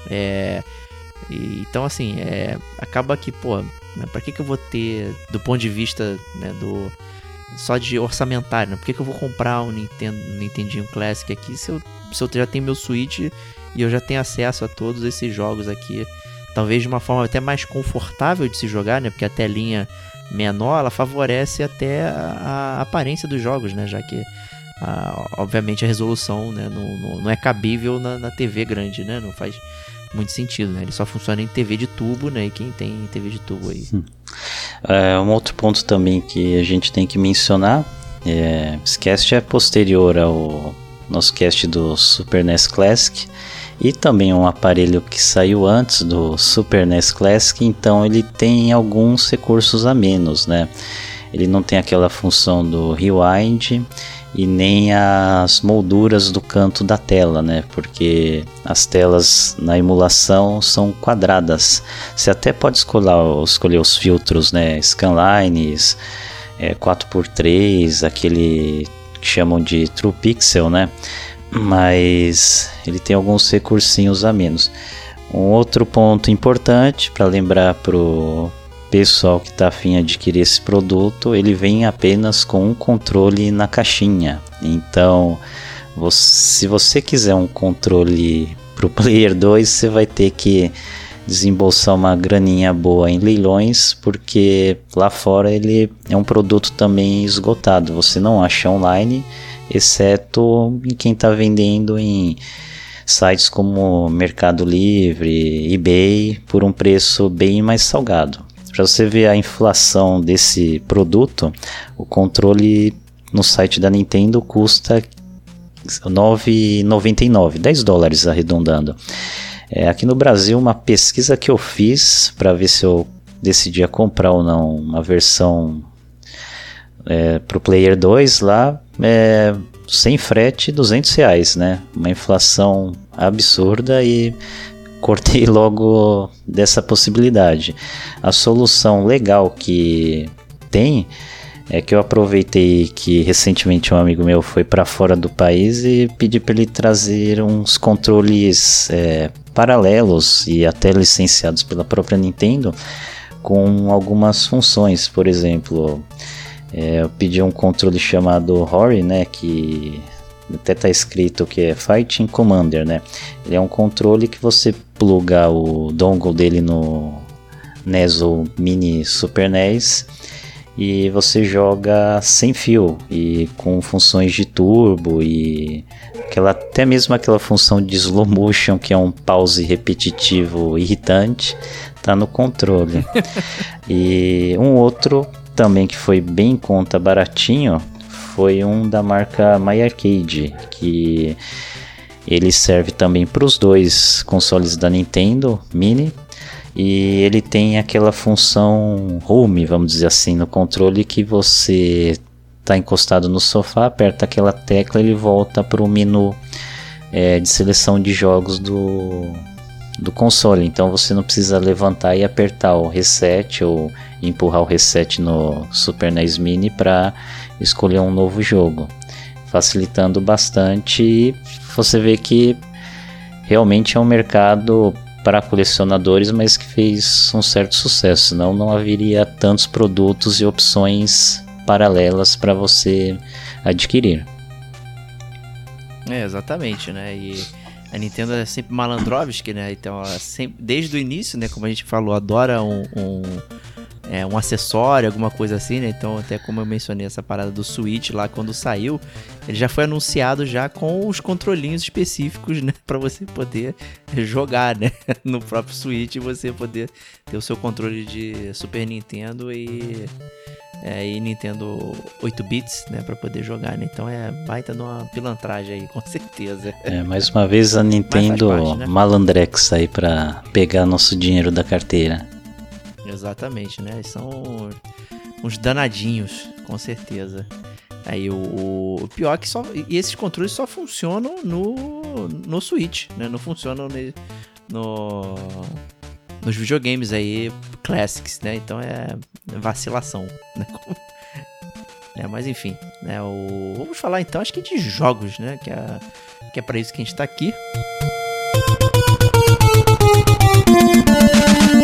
É, e, então, assim, é, acaba que, pô, né, pra que, que eu vou ter, do ponto de vista né, do só de orçamentário, né? Por que, que eu vou comprar um Nintendo, Nintendinho Classic aqui se eu, se eu já tenho meu Switch e eu já tenho acesso a todos esses jogos aqui? Talvez de uma forma até mais confortável de se jogar, né? Porque a telinha menor, ela favorece até a, a aparência dos jogos, né? Já que, a, obviamente, a resolução né? não, não, não é cabível na, na, TV grande, né? Não faz muito sentido, né? Ele só funciona em TV de tubo, né? E quem tem TV de tubo aí. É, um outro ponto também que a gente tem que mencionar, é, esse cast é posterior ao nosso cast do Super NES Classic, e também um aparelho que saiu antes do Super NES Classic, então ele tem alguns recursos a menos, né? Ele não tem aquela função do rewind e nem as molduras do canto da tela, né? Porque as telas na emulação são quadradas. Você até pode escolher, escolher os filtros, né? Scanlines, é, 4x3, aquele que chamam de True Pixel, né? mas ele tem alguns recursinhos a menos. Um outro ponto importante para lembrar pro pessoal que está afim de adquirir esse produto, ele vem apenas com um controle na caixinha. Então, se você quiser um controle pro (laughs) Player 2, você vai ter que desembolsar uma graninha boa em leilões, porque lá fora ele é um produto também esgotado. Você não acha online exceto em quem está vendendo em sites como Mercado Livre, eBay, por um preço bem mais salgado. Para você ver a inflação desse produto, o controle no site da Nintendo custa 9,99, 10 dólares arredondando. É, aqui no Brasil, uma pesquisa que eu fiz para ver se eu decidia comprar ou não uma versão é, para o Player 2 lá, é, sem frete, 200 reais, né? Uma inflação absurda e cortei (laughs) logo dessa possibilidade. A solução legal que tem é que eu aproveitei que recentemente um amigo meu foi para fora do país e pedi para ele trazer uns controles é, paralelos e até licenciados pela própria Nintendo com algumas funções, por exemplo, é, eu pedi um controle chamado Hori, né, que até tá escrito que é Fighting Commander, né? Ele é um controle que você pluga o dongle dele no NES ou Mini Super NES e você joga sem fio e com funções de turbo e aquela até mesmo aquela função de slow motion que é um pause repetitivo irritante tá no controle. (laughs) e um outro também que foi bem em conta baratinho foi um da marca My Arcade que ele serve também para os dois consoles da Nintendo Mini e ele tem aquela função home, vamos dizer assim, no controle que você está encostado no sofá, aperta aquela tecla ele volta para o menu é, de seleção de jogos do, do console. Então você não precisa levantar e apertar o reset ou empurrar o reset no Super NES Mini para escolher um novo jogo, facilitando bastante. E você vê que realmente é um mercado para colecionadores, mas que fez um certo sucesso, senão não haveria tantos produtos e opções paralelas para você adquirir. É, exatamente, né? E a Nintendo é sempre malandrovski, né? Então, sempre, desde o início, né? Como a gente falou, adora um, um é, um acessório, alguma coisa assim, né? Então, até como eu mencionei essa parada do Switch lá quando saiu, ele já foi anunciado já com os controlinhos específicos, (laughs) né? Pra você poder jogar, né? (laughs) No próprio Switch você poder ter o seu controle de Super Nintendo e, é, e Nintendo 8 bits, né? Pra poder jogar, né? Então é baita numa pilantragem aí, (laughs) com certeza. É, mais uma vez a Nintendo parte, né? malandrex aí pra pegar nosso dinheiro da carteira. Exatamente, né? São uns danadinhos, com certeza. Aí o, o, pior é que só. E esses controles só funcionam no, no Switch, né? Não funcionam no, nos videogames aí Classics, né? Então é vacilação, né? (laughs) é, mas enfim, né? O, vamos falar então, acho que de jogos, né? Que é, que é para isso que a gente tá aqui. a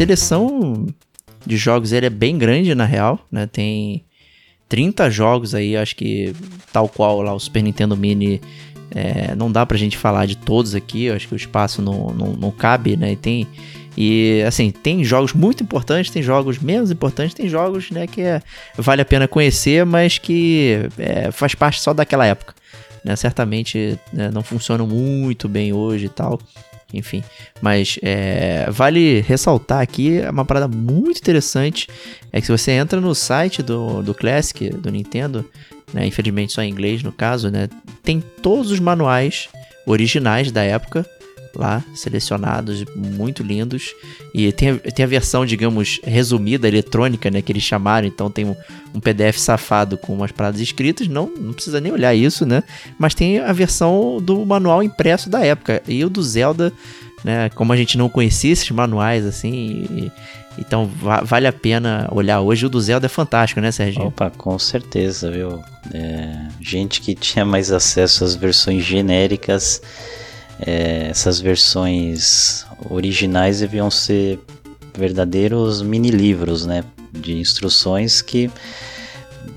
seleção de jogos ele é bem grande na real, né? Tem 30 jogos aí, acho que tal qual lá o Super Nintendo Mini, é, não dá pra gente falar de todos aqui, acho que o espaço não, não, não cabe, né? E tem e assim, tem jogos muito importantes, tem jogos menos importantes, tem jogos né, que é, vale a pena conhecer, mas que é, faz parte só daquela época. Né? Certamente né, não funcionam muito bem hoje e tal. Enfim, mas é, vale ressaltar aqui uma parada muito interessante é que se você entra no site do, do Classic, do Nintendo, né, infelizmente só em inglês no caso, né, tem todos os manuais originais da época lá, selecionados, muito lindos. E tem, tem a versão, digamos, resumida, eletrônica, né, que eles chamaram. Então tem um, um PDF safado com umas paradas escritas. Não, não precisa nem olhar isso, né? Mas tem a versão do manual impresso da época. E o do Zelda, né, como a gente não conhecia esses manuais, assim... E, então va vale a pena olhar hoje. O do Zelda é fantástico, né, Serginho? Opa, com certeza, viu? É, gente que tinha mais acesso às versões genéricas é, essas versões originais deviam ser verdadeiros mini livros, né, de instruções que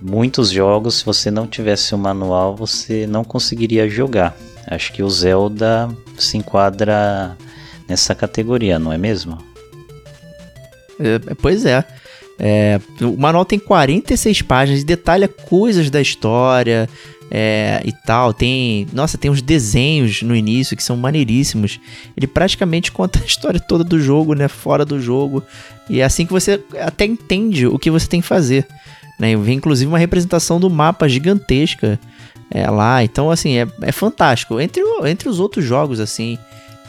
muitos jogos, se você não tivesse o um manual, você não conseguiria jogar. Acho que o Zelda se enquadra nessa categoria, não é mesmo? É, pois é. É. O manual tem 46 páginas e detalha coisas da história, é, e tal. Tem, nossa, tem uns desenhos no início que são maneiríssimos. Ele praticamente (laughs) conta a história toda do jogo, né, fora do jogo. E é assim que você até entende o que você tem que fazer. Né? Vem inclusive uma representação do mapa gigantesca é, lá. Então, assim, é, é fantástico. Entre, entre os outros jogos, assim,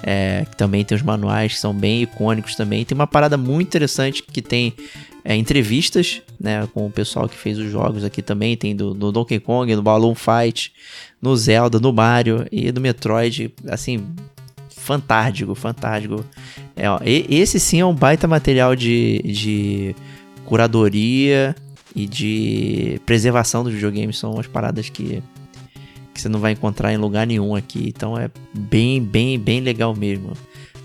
é, que também tem os manuais que são bem icônicos também. Tem uma parada muito interessante que tem é, entrevistas né, com o pessoal que fez os jogos aqui também. Tem do, do Donkey Kong, no Balloon Fight, no Zelda, no Mario e do Metroid. Assim, fantástico, fantástico. É, ó, esse sim é um baita material de, de curadoria e de preservação dos videogames. São as paradas que que você não vai encontrar em lugar nenhum aqui. Então é bem, bem, bem legal mesmo.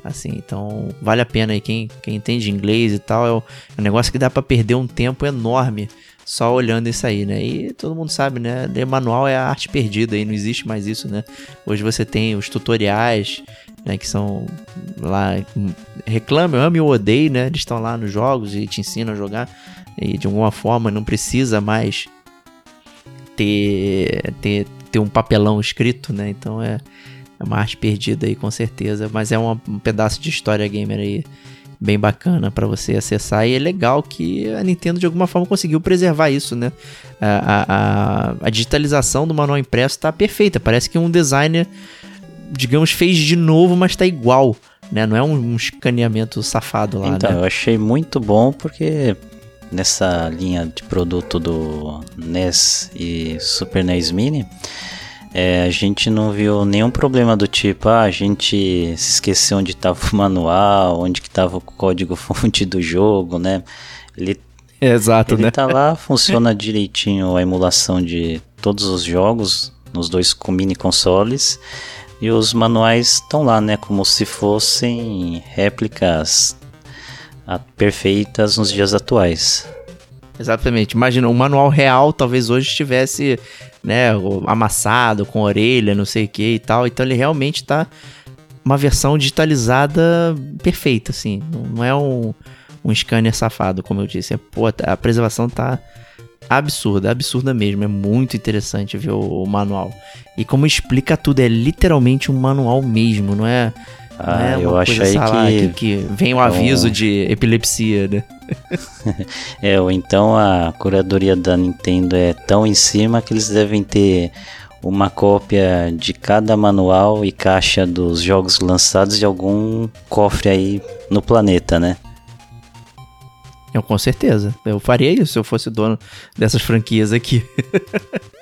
Assim, então vale a pena aí quem, quem entende inglês e tal. É, é um negócio que dá para perder um tempo enorme só olhando isso aí, né? E todo mundo sabe, né? Ler manual é a arte perdida e não existe mais isso, né? Hoje você tem os tutoriais, né? Que são lá, reclame, ame ou odeie, né? Eles estão lá nos jogos e te ensinam a jogar e de alguma forma não precisa mais ter, ter, ter um papelão escrito, né? Então é, é uma arte perdida aí com certeza, mas é uma, um pedaço de história gamer aí bem bacana para você acessar e é legal que a Nintendo de alguma forma conseguiu preservar isso, né? A, a, a digitalização do manual impresso está perfeita, parece que um designer, digamos, fez de novo, mas está igual. Né? Não é um, um escaneamento safado lá, Então, né? eu achei muito bom porque nessa linha de produto do NES e Super NES Mini, é, a gente não viu nenhum problema do tipo, ah, a gente se esqueceu onde estava o manual, onde que estava o código (laughs) fonte do jogo, né? Ele, Exato, ele né? tá lá, (laughs) funciona direitinho a emulação de todos os jogos nos dois mini consoles e os manuais estão lá, né, como se fossem réplicas perfeitas nos dias atuais. Exatamente. Imagina, um manual real talvez hoje estivesse, né, amassado, com orelha, não sei o que e tal. Então ele realmente tá uma versão digitalizada perfeita, assim. Não é um, um scanner safado, como eu disse. É, pô, a preservação tá absurda, absurda mesmo. É muito interessante ver o, o manual. E como explica tudo, é literalmente um manual mesmo, não é? Ah, é uma eu acho lá, que, que vem o aviso de epilepsia, né? (laughs) é, ou então a curadoria da Nintendo é tão em cima que eles devem ter uma cópia de cada manual e caixa dos jogos lançados de algum cofre aí no planeta, né? Eu com certeza. Eu faria isso se eu fosse dono dessas franquias aqui. (laughs)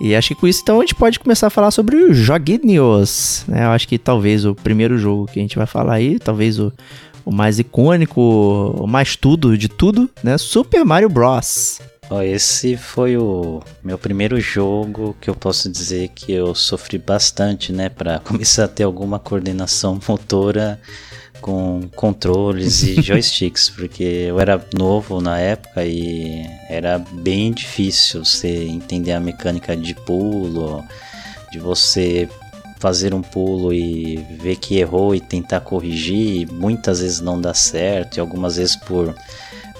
e acho que com isso então a gente pode começar a falar sobre os joguinhos. Né? Eu acho que talvez o primeiro jogo que a gente vai falar aí, talvez o, o mais icônico, o mais tudo de tudo, né? Super Mario Bros. Esse foi o meu primeiro jogo que eu posso dizer que eu sofri bastante, né, para (laughs) começar a ter alguma coordenação motora com controles e (laughs) joysticks, porque eu era novo na época e era bem difícil você entender a mecânica de pulo, de você fazer um pulo e ver que errou e tentar corrigir, e muitas vezes não dá certo, e algumas vezes por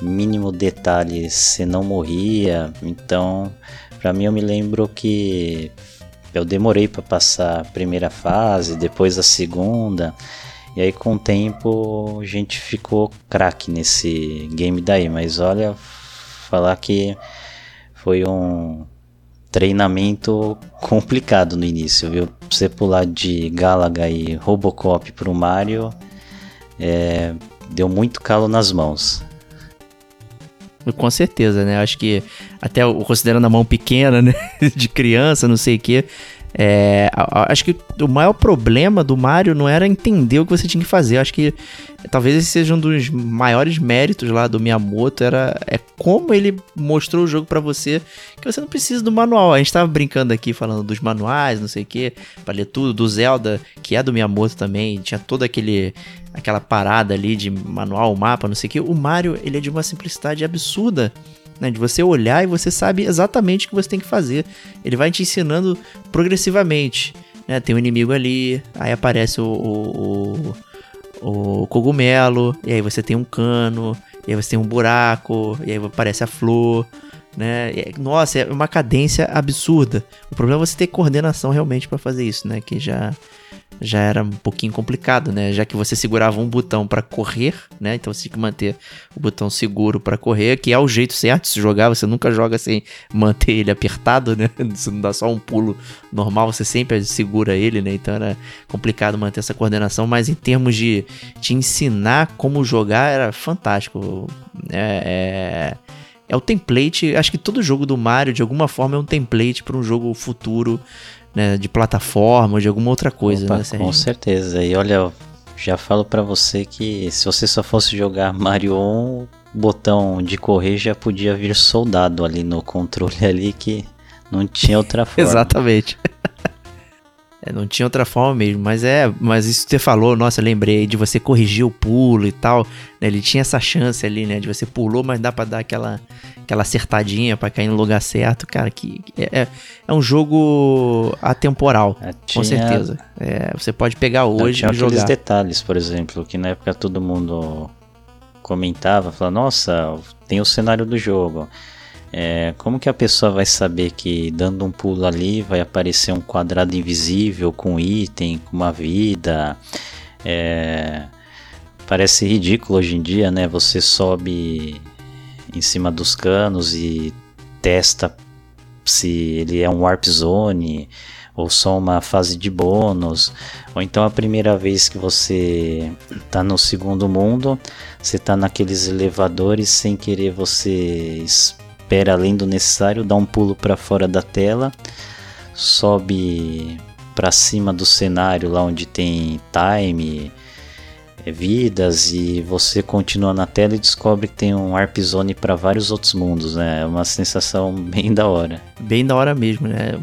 mínimo detalhe você não morria. Então, para mim eu me lembro que eu demorei para passar a primeira fase, depois a segunda. E aí com o tempo a gente ficou craque nesse game daí, mas olha, falar que foi um treinamento complicado no início, viu? Pra você pular de Galaga e Robocop pro Mario, é, deu muito calo nas mãos. Com certeza, né? Acho que até considerando a mão pequena, né? (laughs) De criança, não sei o quê. É, acho que o maior problema do Mario não era entender o que você tinha que fazer. Acho que talvez esse seja um dos maiores méritos lá do Miyamoto. Era, é como ele mostrou o jogo pra você que você não precisa do manual. A gente tava brincando aqui falando dos manuais, não sei o que, pra ler tudo. Do Zelda, que é do Miyamoto também. Tinha todo aquele aquela parada ali de manual, mapa, não sei o que. O Mario, ele é de uma simplicidade absurda. Né, de você olhar e você sabe exatamente o que você tem que fazer. Ele vai te ensinando progressivamente. Né? Tem um inimigo ali, aí aparece o, o, o, o cogumelo, e aí você tem um cano, e aí você tem um buraco, e aí aparece a flor. Né? Nossa, é uma cadência absurda. O problema é você ter coordenação realmente pra fazer isso, né? Que já já era um pouquinho complicado, né? Já que você segurava um botão pra correr, né? Então você tinha que manter o botão seguro pra correr, que é o jeito certo de jogar. Você nunca joga sem manter ele apertado, né? (laughs) Você não dá só um pulo normal, você sempre segura ele, né? Então era complicado manter essa coordenação, mas em termos de te ensinar como jogar, era fantástico. É, é, é o template. Acho que todo jogo do Mario, de alguma forma, é um template para um jogo futuro. Né, de plataforma ou de alguma outra coisa, Opa, né? com certeza. E olha, já falo pra você que se você só fosse jogar Mario 1, o botão de correr já podia vir soldado ali no controle (laughs) ali que não tinha outra (laughs) forma. Exatamente. (laughs) É, não tinha outra forma mesmo, mas é, mas isso que você falou, nossa, eu lembrei de você corrigir o pulo e tal, né? Ele tinha essa chance ali, né, de você pulou, mas dá pra dar aquela aquela acertadinha pra cair no lugar certo, cara, que é, é, é um jogo atemporal, É, com tinha- certeza. É, você pode pegar hoje tinha e jogar. detalhes, por exemplo, que na época todo mundo comentava, falava, nossa, tem o cenário do jogo. É, como que a pessoa vai saber que dando um pulo ali vai aparecer um quadrado invisível com item, com uma vida? É, parece ridículo hoje em dia, né? Você sobe em cima dos canos e testa se ele é um warp zone ou só uma fase de bônus, ou então a primeira vez que você tá no segundo mundo, você tá naqueles elevadores sem querer você espera além do necessário, dá um pulo para fora da tela, sobe para cima do cenário lá onde tem time, vidas e você continua na tela e descobre que tem um warp zone para vários outros mundos, né? É uma sensação (laughs) bem da hora. Bem da hora mesmo, né?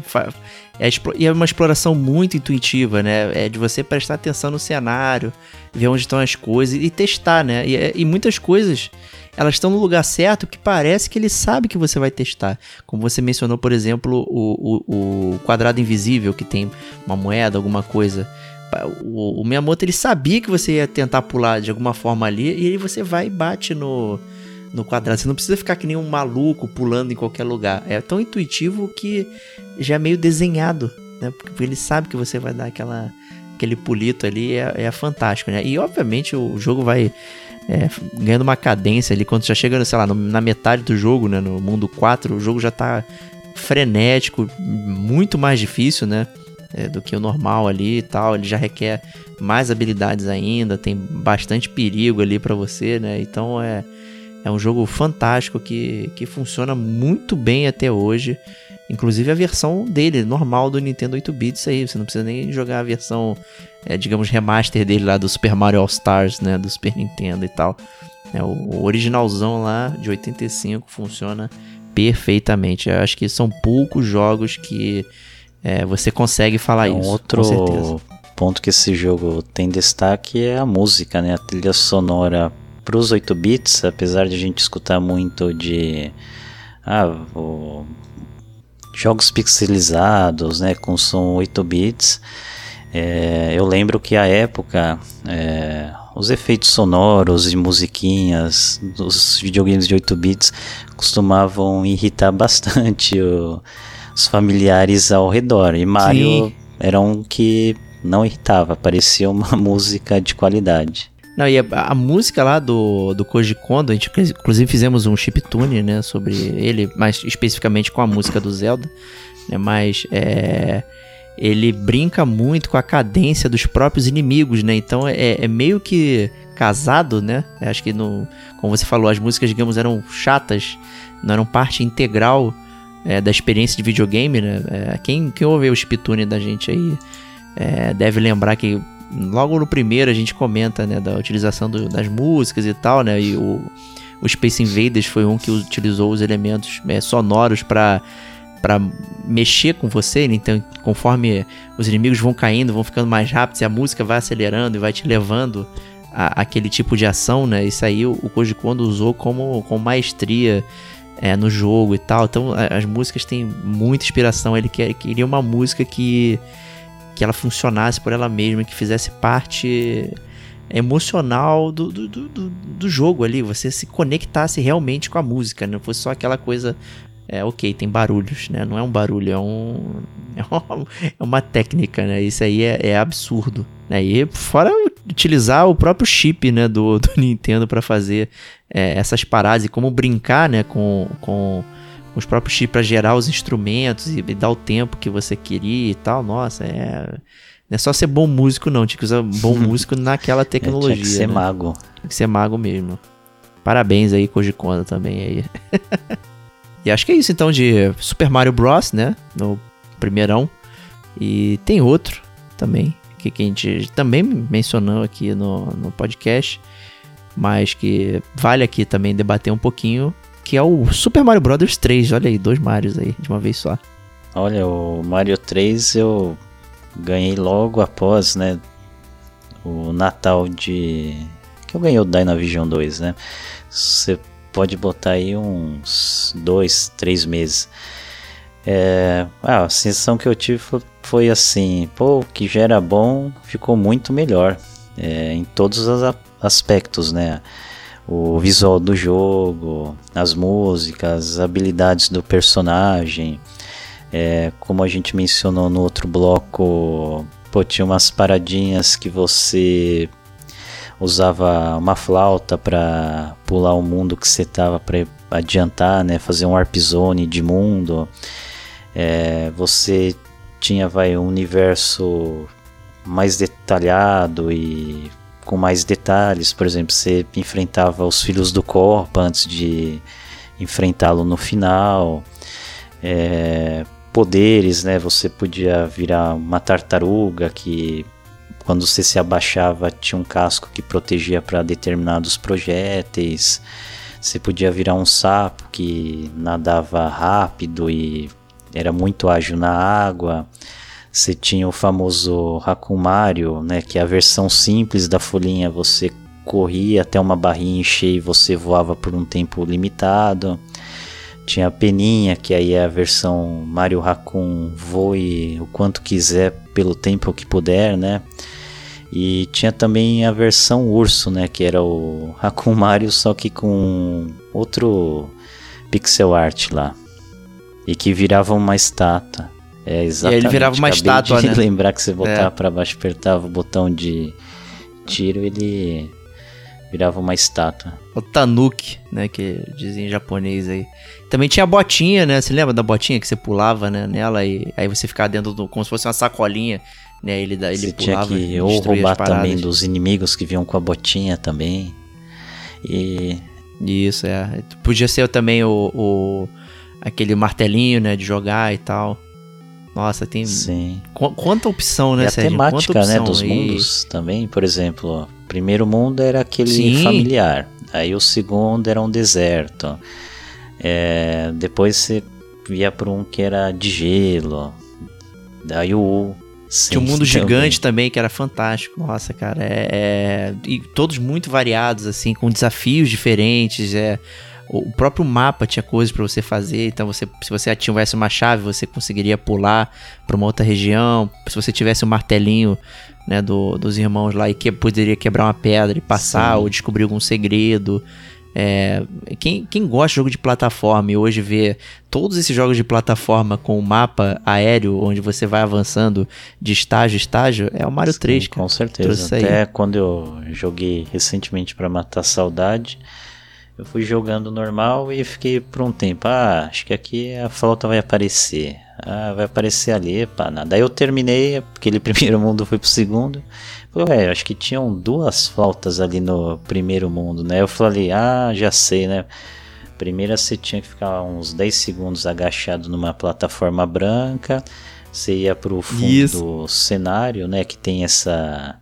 É, e é uma exploração muito intuitiva, né? É de você prestar atenção no cenário, ver onde estão as coisas e testar, né? E, é- e muitas coisas, elas estão no lugar certo que parece que ele sabe que você vai testar. Como você mencionou, por exemplo, o, o, o quadrado invisível, que tem uma moeda, alguma coisa. O, o Miyamoto, ele sabia que você ia tentar pular de alguma forma ali, e aí você vai e bate no, no quadrado. Você não precisa ficar que nem um maluco pulando em qualquer lugar. É tão intuitivo que já é meio desenhado, né? Porque ele sabe que você vai dar aquela, aquele pulito ali, é, é fantástico, né? E obviamente o jogo vai é, ganhando uma cadência ali, quando já chega, sei lá, na metade do jogo, né? No mundo 4, o jogo já tá frenético, muito mais difícil, né? É, do que o normal ali e tal. Ele já requer mais habilidades ainda, tem bastante perigo ali pra você, né? Então é, é um jogo fantástico que, que funciona muito bem até hoje. Inclusive a versão dele, normal do Nintendo 8 bits aí. Você não precisa nem jogar a versão, é, digamos, remaster dele lá do Super Mario All Stars, né? Do Super Nintendo e tal. É, o originalzão lá de 85 funciona perfeitamente. Eu acho que são poucos jogos que é, você consegue falar um isso. outro ponto que esse jogo tem destaque é a música, né? A trilha sonora para os 8 bits, apesar de a gente escutar muito de ah, o- jogos pixelizados, né, com som 8 bits. é, eu lembro que a época é, os efeitos sonoros e musiquinhas dos videogames de 8 bits costumavam irritar (laughs) bastante o- os familiares ao redor. E Mario Sim. era um que não irritava, parecia uma (laughs) música de qualidade. Não, e a, a música lá do, do Koji Kondo, a gente inclusive fizemos um chiptune, né, sobre ele, mais especificamente com a música do Zelda, né, mas é, ele brinca muito com a cadência dos próprios inimigos, né, então é, é meio que casado, né, acho que no, como você falou, as músicas, digamos, eram chatas, não eram parte integral é, da experiência de videogame, né, É, quem, quem ouve o chiptune da gente aí é, deve lembrar que logo no primeiro a gente comenta, né, da utilização do- das músicas e tal, né, e o, o Space Invaders foi um que utilizou os elementos é, sonoros para para mexer com você, né? então conforme os inimigos vão caindo, vão ficando mais rápidos e a música vai acelerando e vai te levando a, aquele tipo de ação, né, isso aí o, o Koji Kondo usou como, com maestria é, no jogo e tal, então as músicas têm muita inspiração, ele quer, queria uma música que que ela funcionasse por ela mesma, que fizesse parte emocional do, do, do, do- jogo ali, você se conectasse realmente com a música, não fosse só aquela coisa, é ok, tem barulhos, né? Não é um barulho, é um (laughs) é uma, é uma técnica, né? Isso aí é, é absurdo, né? E fora utilizar o próprio chip, né, do, do (laughs) Nintendo para fazer é, essas paradas e como brincar, né, com, com os próprios chips para gerar os instrumentos e, e dar o tempo que você queria e tal. Nossa, é. Não é só ser bom músico, não. Tinha que usar bom (laughs) músico naquela É, tecnologia. tinha que ser né? mago. Tem que ser mago mesmo. Parabéns aí, Koji Kondo também aí. (laughs) e acho que é isso então de Super Mario Bros, né? No primeirão. E tem outro também, que, que a gente também mencionou aqui no, no podcast, mas que vale aqui também debater um pouquinho, que é o Super Mario Bros 3. Olha aí, dois Marios aí, de uma vez só. Olha, o Mario 3 eu ganhei logo após, né, o Natal de... que eu ganhei o Dynavision 2, né? Você pode botar aí uns dois, três meses. É, ah, a sensação que eu tive foi, foi assim, pô, o que já era bom ficou muito melhor é, em todos os aspectos, né? O visual do jogo, as músicas, as habilidades do personagem, é, como a gente mencionou no outro bloco, pô, tinha umas paradinhas que você usava uma flauta para pular o mundo que você tava para adiantar, né? Fazer um warp zone de mundo. É, você tinha vai um universo mais detalhado e com mais detalhes. Por exemplo, você enfrentava os filhos do corpo antes de enfrentá-lo no final. É, poderes, né? Você podia virar uma tartaruga que quando você se abaixava tinha um casco que protegia para determinados projéteis. Você podia virar um sapo que nadava rápido e era muito ágil na água. Você tinha o famoso Hakumario, né, que é a versão simples da folhinha, você corria até uma barrinha encher e você voava por um tempo limitado. Tinha a Peninha, que aí é a versão Mario Raccoon voe o quanto quiser pelo tempo que puder, né? E tinha também a versão urso, né? Que era o Raccoon Mario, só que com outro pixel art lá. E que virava uma estátua. É exatamente. E ele virava uma Acabei estátua, de né? (laughs) lembrar que você botava É. pra baixo, apertava o botão de tiro, ele virava uma estátua. O Tanuki, né? Que dizem em japonês aí. Também tinha a botinha, né? Você lembra da botinha que você pulava né, nela e aí você ficava dentro do. como se fosse uma sacolinha, né? Ele, da- ele Você tinha pulava que e ou roubar também dos inimigos que vinham com a botinha também. E Isso, é. Podia ser também o, o- aquele martelinho, né, de jogar e tal. Nossa, tem sim. qu- quanta opção, né, e Sérgio? Temática né, opção dos aí. mundos também, por exemplo, ó, o primeiro mundo era aquele Sim. familiar. Aí o segundo era um deserto. É, depois você ia para um que era de gelo. Daí o Tinha um mundo também. gigante também, que era fantástico. Nossa, cara, é, é- E todos muito variados, assim, com desafios diferentes. É... O próprio mapa tinha coisas pra você fazer, então você, se você tivesse uma chave, você conseguiria pular pra uma outra região. Se você tivesse um martelinho né, do- dos irmãos lá e que poderia quebrar uma pedra e passar, Sim. ou descobrir algum segredo. É, quem, quem gosta de jogo de plataforma e hoje vê todos esses jogos de plataforma com o mapa aéreo, onde você vai avançando de estágio a estágio, é o Mario Sim, 3, cara. Com certeza. Até quando eu joguei recentemente para matar a saudade, eu fui jogando normal e fiquei por um tempo. Ah, acho que aqui a flauta vai aparecer. Ah, vai aparecer ali, pá, nada. Daí eu terminei, aquele (laughs) primeiro mundo foi pro segundo. Falei, ué, acho que tinham duas flautas ali no primeiro mundo, né? Eu falei, ah, já sei, né? Primeiro você tinha que ficar uns 10 segundos agachado numa plataforma branca. Você ia pro fundo Isso. do cenário, né? Que tem essa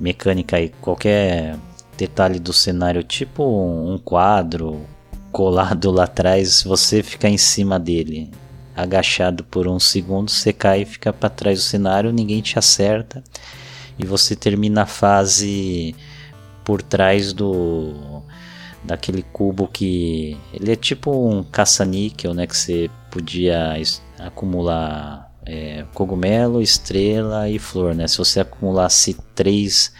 mecânica aí. Qualquer detalhe do cenário, tipo um quadro colado lá atrás, você ficar em cima dele, agachado por um segundo, você cai e fica para trás do cenário, ninguém te acerta. E você termina a fase por trás do daquele cubo que ele é tipo um caça-níquel, né, que você podia acumular é, cogumelo, estrela e flor, né? Se você acumulasse três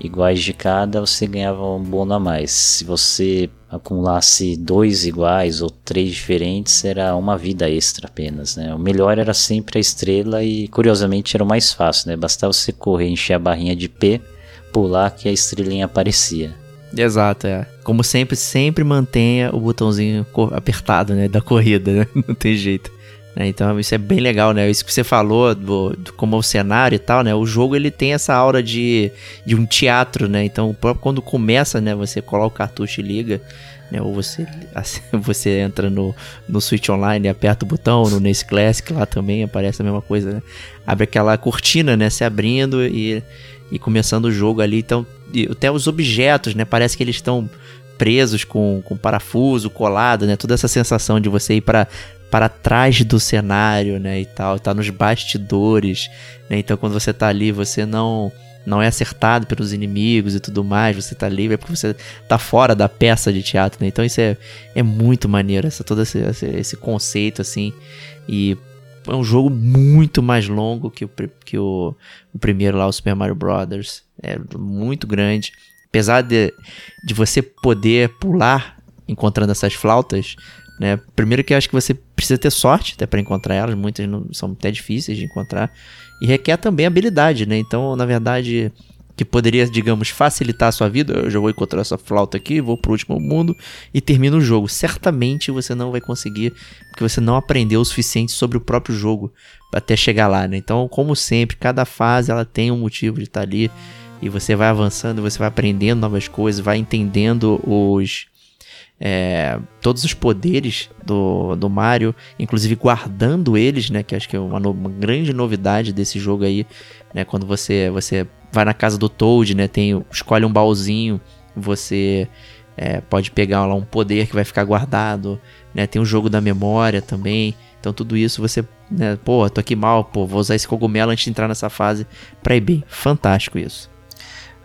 iguais de cada, você ganhava um bônus a mais. Se você acumulasse dois iguais ou três diferentes, era uma vida extra apenas, né? O melhor era sempre a estrela e, curiosamente, era o mais fácil, né? Bastava você correr, encher a barrinha de P, pular que a estrelinha aparecia. Exato, é. Como sempre, sempre mantenha o botãozinho apertado, né, da corrida, né? (laughs) Não tem jeito. Né? Então isso é bem legal, né? Isso que você falou, do, do- como o cenário e tal, né? O jogo ele tem essa aura de, de um teatro, né? Então quando começa, né? Você coloca o cartucho e liga, né? Ou você, assim, (laughs) você entra no, no Switch Online e aperta o botão, no NES Classic lá também aparece a mesma coisa, né? Abre aquela cortina, né? Se abrindo e, e começando o jogo ali. Então, até os objetos, né? Parece que eles estão presos com, com parafuso colado, né? Toda essa sensação de você ir para para trás do cenário, né, e tal, tá nos bastidores, né? Então quando você tá ali, você não não é acertado pelos inimigos e tudo mais, você tá livre, é porque você tá fora da peça de teatro, né? Então isso é, é muito maneiro, essa, todo esse, esse, conceito, assim. E é um jogo muito mais longo que o, que o, o primeiro lá, o Super Mario Brothers. É muito grande. Apesar de, de você poder pular encontrando essas flautas, né? Primeiro que eu acho que você precisa ter sorte até para encontrar elas, muitas não, são até difíceis de encontrar. E requer também habilidade, né? Então, na verdade, que poderia, digamos, facilitar a sua vida, eu já vou encontrar essa flauta aqui, vou pro último mundo e termino o jogo. Certamente você não vai conseguir, porque você não aprendeu o suficiente sobre o próprio jogo até chegar lá, né? Então, como sempre, cada fase ela tem um motivo de estar ali e você vai avançando, você vai aprendendo novas coisas, vai entendendo os é, todos os poderes do, do Mario, inclusive guardando eles, né? Que acho que é uma, no, uma grande novidade desse jogo aí, né? Quando você, você vai na casa do Toad, né? Tem, escolhe um baúzinho, você é, pode pegar lá um poder que vai ficar guardado, né? Tem o jogo da memória também. Então tudo isso você, né? Pô, tô aqui mal, pô, vou usar esse cogumelo antes de entrar nessa fase pra ir bem. Fantástico isso.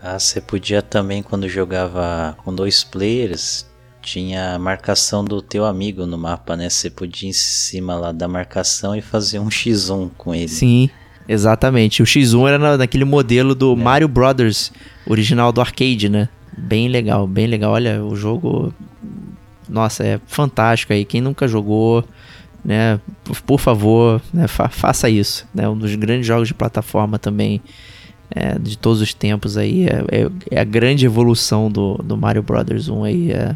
Ah, você podia também, quando jogava com dois players, tinha a marcação do teu amigo no mapa, né? Você podia ir em cima lá da marcação e fazer um X1 com ele. Sim, exatamente. O X1 era naquele modelo do é. Mario Brothers, original do arcade, né? Bem legal, bem legal. Olha, o jogo. Nossa, é fantástico aí. Quem nunca jogou, né? Por favor, né? Fa faça isso. É né? um dos grandes jogos de plataforma também. É, de todos os tempos aí. É, é, é, a grande evolução do, do Mario Brothers 1 aí. É,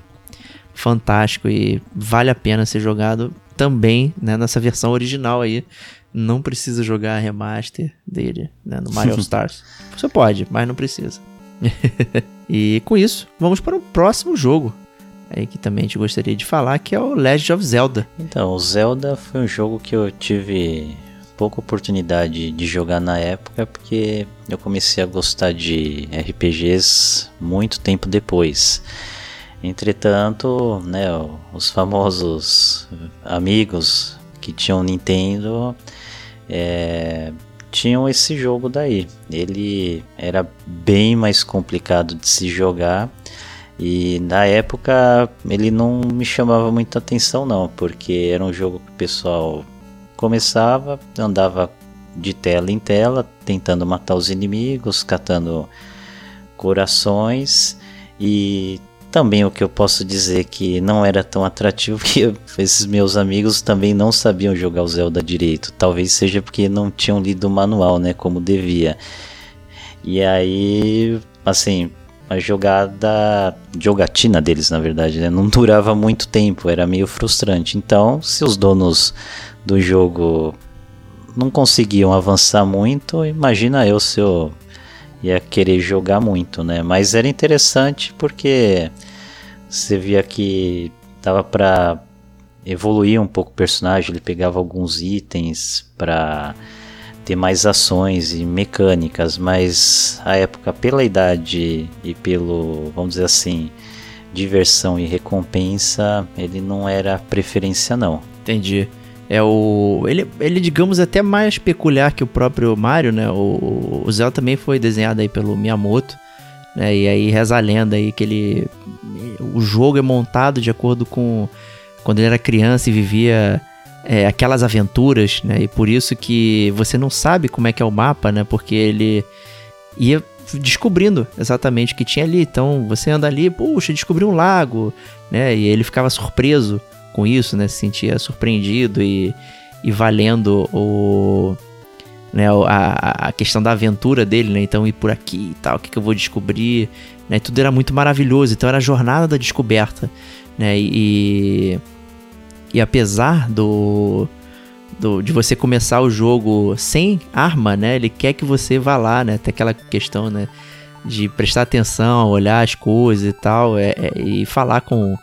fantástico e vale a pena ser jogado também né, nessa versão original aí. Não precisa jogar a remaster dele né, no Mario (laughs) Stars. Você pode, mas não precisa. (laughs) e com isso, vamos para o próximo jogo. Aí que também a gente gostaria de falar, que é o Legend of Zelda. Então, o Zelda foi um jogo que eu tive pouca oportunidade de jogar na época, porque eu comecei a gostar de RPGs muito tempo depois. Entretanto, né, os famosos amigos que tinham Nintendo é, tinham esse jogo daí. Ele era bem mais complicado de se jogar e na época ele não me chamava muita atenção não, porque era um jogo que o pessoal começava, andava de tela em tela, tentando matar os inimigos, catando corações e também o que eu posso dizer que não era tão atrativo (laughs) que esses meus amigos também não sabiam jogar o Zelda direito. Talvez seja porque não tinham lido o manual, né, como devia. E aí, assim, a jogada, jogatina deles, na verdade, né, não (laughs) durava muito tempo, era meio frustrante. Então, se os donos do jogo não conseguiam avançar muito, imagina eu se eu ia querer jogar muito, né? Mas era interessante porque você via que tava para evoluir um pouco o personagem, ele pegava alguns itens para ter mais ações e mecânicas, mas a época pela idade e pelo, vamos dizer assim, diversão e recompensa, ele não era preferência não. Entendi. É o. Ele, ele, digamos, até mais peculiar que o próprio Mario, né? O, o Zelda também foi desenhado aí pelo Miyamoto. Né? E aí reza a lenda aí que ele. O jogo é montado de acordo com. Quando ele era criança e vivia é, aquelas aventuras, né? E por isso que você não sabe como é que é o mapa, né? Porque ele ia descobrindo exatamente o que tinha ali. Então você anda ali, puxa, descobriu um lago, né? E ele ficava surpreso com isso, né? Se sentia surpreendido e, e valendo o, né, a, a questão da aventura dele, né? Então ir por aqui e tal, o que, que eu vou descobrir, né? Tudo era muito maravilhoso, então era a jornada da descoberta, né? E, e apesar do, do de você começar o jogo sem arma, né? Ele quer que você vá lá, né? Tem aquela questão, né? De prestar atenção, olhar as coisas e tal, é, é, e falar com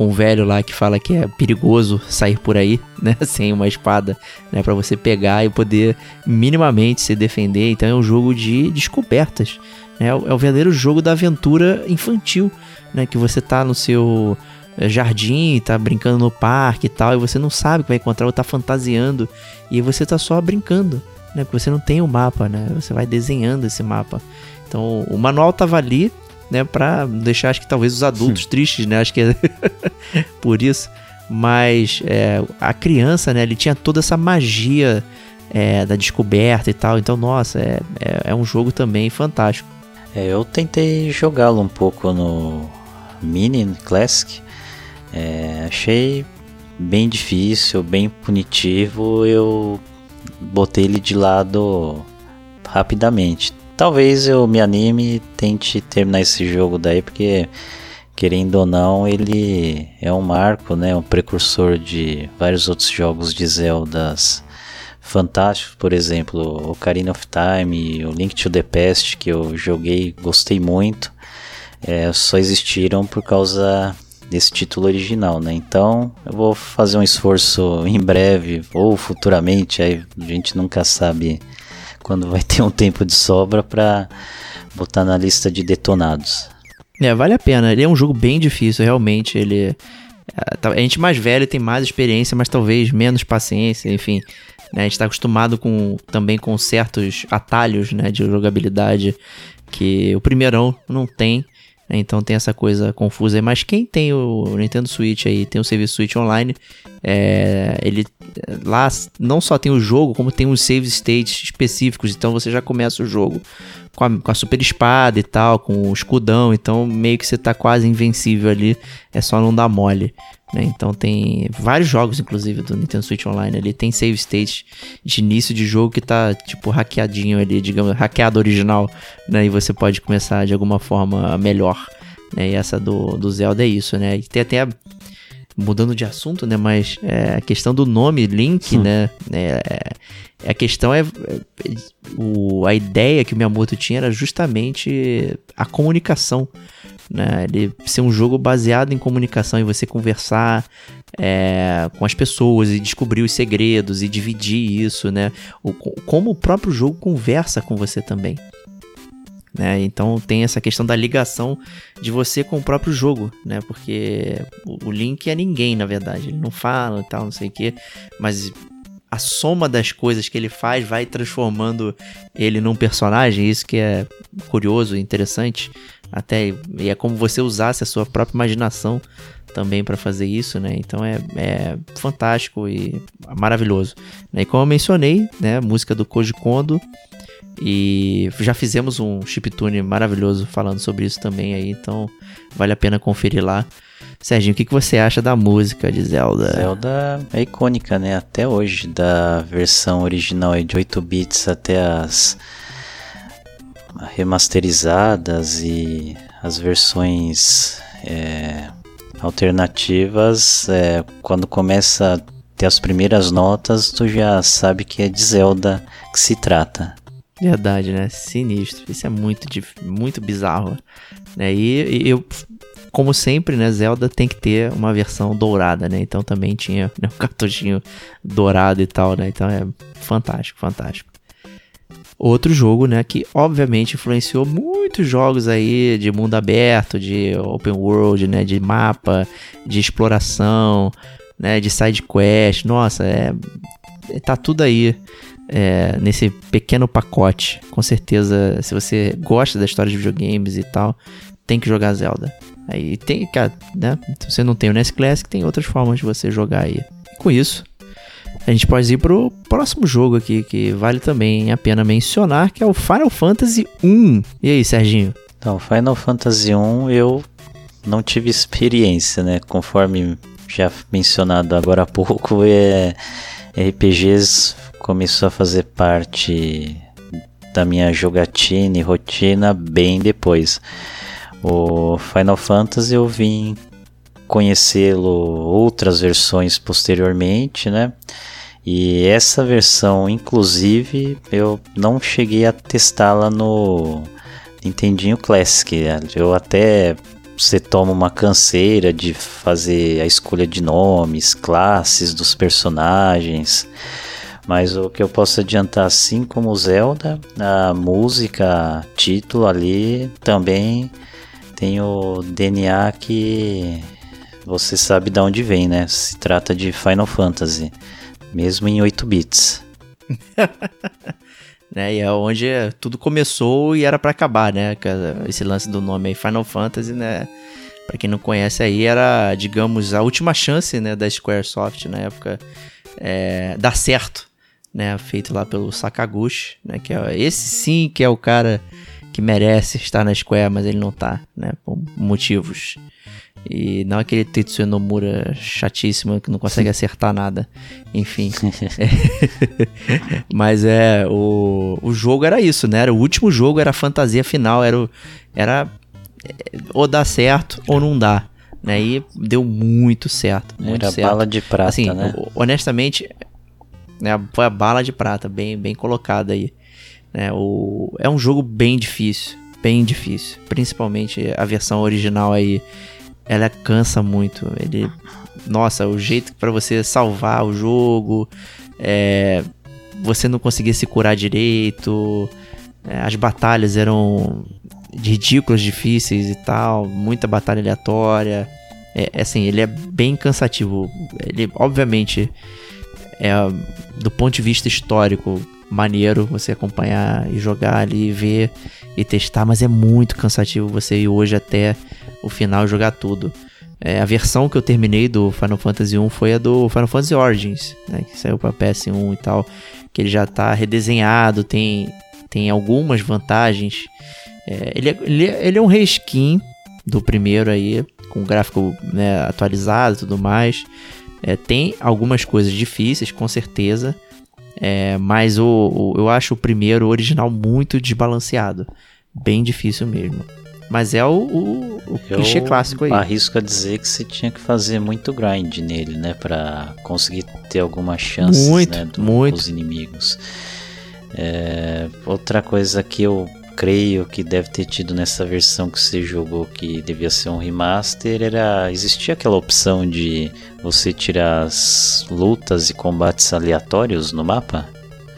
com o velho lá que fala que é perigoso sair por aí, (laughs) né, sem uma espada, né, para você pegar e poder minimamente se defender. Então é um jogo de descobertas, né? É o verdadeiro jogo da aventura infantil, né, que você tá no seu eh, jardim, tá brincando no parque e tal, e você não sabe o que vai encontrar, ou tá fantasiando, e você tá só brincando, né, porque você não tem o um mapa, né? Você vai desenhando esse mapa. Então, o manual tava ali, né, pra deixar, acho que talvez os adultos tristes, né, acho que é (laughs) por isso. Mas é, a criança, né, ele tinha toda essa magia é, da descoberta e tal. Então, nossa, é, é, é um jogo também fantástico. É, eu tentei jogá-lo um pouco no Mini Classic. É, achei bem difícil, bem punitivo. Eu botei ele de lado rapidamente. Talvez eu me anime e tente terminar esse jogo daí, porque querendo ou não, ele é um marco, né, um precursor de vários outros jogos de Zeldas fantásticos, por exemplo, Ocarina of Time, o Link to the Past que eu joguei, gostei muito, é, só existiram por causa desse título original, né? Então eu vou fazer um esforço em breve ou futuramente, aí a gente nunca sabe quando vai ter um tempo de sobra para botar na lista de detonados. É, vale a pena. Ele é um jogo bem difícil, realmente. Ele. É, tá, a gente mais velho tem mais experiência, mas talvez menos paciência, enfim. Né? A gente está acostumado com, também com certos atalhos né, de jogabilidade que o primeirão não tem. Né? Então tem essa coisa confusa aí. Mas quem tem o Nintendo Switch aí, tem o serviço Switch Online, é, ele lá não só tem o jogo, como tem os save states específicos. Então você já começa o jogo com a, com a, super espada e tal, com o escudão, então meio que você tá quase invencível ali, é só não dar mole. Né? Então tem vários jogos, inclusive, do Nintendo Switch Online ali, tem save state de início de jogo que tá, tipo, hackeadinho ali, digamos, hackeado original, né? E você pode começar de alguma forma melhor. Né? E essa do, do Zelda é isso, né? E tem até mudando de assunto, né? Mas é, a questão do nome Link, hum. né? É, é, a questão é, é, o, a ideia que o Miyamoto tinha era justamente a comunicação, né? Ele ser um jogo baseado em comunicação e você conversar é, com as pessoas e descobrir os segredos e dividir isso, né? O, como o próprio jogo conversa com você também. Né? Então tem essa questão da ligação de você com o próprio jogo, né? Porque o Link é ninguém, na verdade. Ele não fala e tal, não sei o quê. Mas a soma das coisas que ele faz vai transformando ele num personagem. Isso que é curioso interessante. Até e é como você usasse a sua própria imaginação também para fazer isso, né? Então é, é fantástico e maravilhoso. E como eu mencionei, né? A música do Koji Kondo e já fizemos um chiptune maravilhoso falando sobre isso também aí, então vale a pena conferir lá. Serginho, o que, que você acha da música de Zelda? Zelda é icônica, né? Até hoje, da versão original de 8 bits até as remasterizadas e as versões é, alternativas, é, quando começa a ter as primeiras notas, tu já sabe que é de Zelda que se trata. Verdade, né? Sinistro. Isso é muito, muito bizarro. Né? E, e, eu, como sempre, né? Zelda tem que ter uma versão dourada, né? Então também tinha né, um (laughs) cartuchinho dourado e tal, né? Então é fantástico, fantástico. Outro jogo, né? Que obviamente influenciou muitos jogos aí de mundo aberto, de open world, né? De mapa, de exploração, né? De side quest. Nossa, é... Tá tudo aí é, nesse pequeno pacote. Com certeza, se você gosta da história de videogames e tal, tem que jogar Zelda. Aí tem, né? Se você não tem o NES Classic, tem outras formas de você jogar aí. E com isso, a gente pode ir pro próximo jogo aqui, que vale também a pena mencionar, que é o Final Fantasy 1. E aí, Serginho? Então, Final Fantasy 1 eu não tive experiência, né? Conforme já mencionado agora há pouco, é RPGs começou a fazer parte da minha jogatina e rotina bem depois. O Final Fantasy eu vim conhecê-lo outras versões posteriormente, né? E essa versão, inclusive, eu não cheguei a testá-la no Nintendinho Classic. Eu até você toma uma canseira de fazer a escolha de nomes, classes dos personagens. Mas o que eu posso adiantar, assim como Zelda, a música, título ali também tem o DNA que você sabe de onde vem, né? Se trata de Final Fantasy, mesmo em 8 bits. (laughs) né? E é onde tudo começou e era pra acabar, né? Esse lance do nome aí, Final Fantasy, né? Pra quem não conhece aí, era, digamos, a última chance, né, da Squaresoft na época é, dar certo, né? Feito lá pelo Sakaguchi, né? Que é, esse sim que é o cara que merece estar na Square, mas ele não tá, né? Por motivos. E não aquele Tetsuya Nomura chatíssimo que não consegue (laughs) acertar nada. Enfim. (laughs) (laughs) mas é, o, o jogo era isso, né? Era o último jogo, era a fantasia final, era, o, era é, ou dá certo ou não dá. Né? E deu muito certo. Muito era certo. bala de prata, assim, né? Honestamente, né, foi a bala de prata, bem, bem colocada aí. Né? O, é um jogo bem difícil, bem difícil. Principalmente a versão original aí, ela cansa muito. Ele, nossa, o jeito para você salvar o jogo, é, você não conseguia se curar direito, é, as batalhas eram ridículas, difíceis e tal, muita batalha aleatória. É, é, assim, ele é bem cansativo. Ele, obviamente, é do ponto de vista histórico maneiro você acompanhar e jogar ali, e ver e testar, mas é muito cansativo você ir hoje até o final jogar tudo. É, a versão que eu terminei do Final Fantasy 1 foi a do Final Fantasy Origins, né, que saiu para PS1 e tal, que ele já tá redesenhado, tem, tem algumas vantagens. É, ele, é, ele, é, ele é um reskin do primeiro aí, com gráfico né, atualizado e tudo mais. É, tem algumas coisas difíceis, com certeza. É, mas o, o, eu acho o primeiro original muito desbalanceado. Bem difícil mesmo. Mas é o, o, o clichê clássico aí. Arrisco a dizer que você tinha que fazer muito grind nele, né? Pra conseguir ter alguma chance muito, né, do, muito. dos inimigos. É, outra coisa que eu creio que deve ter tido nessa versão que você jogou que devia ser um remaster era existia aquela opção de você tirar as lutas e combates aleatórios no mapa?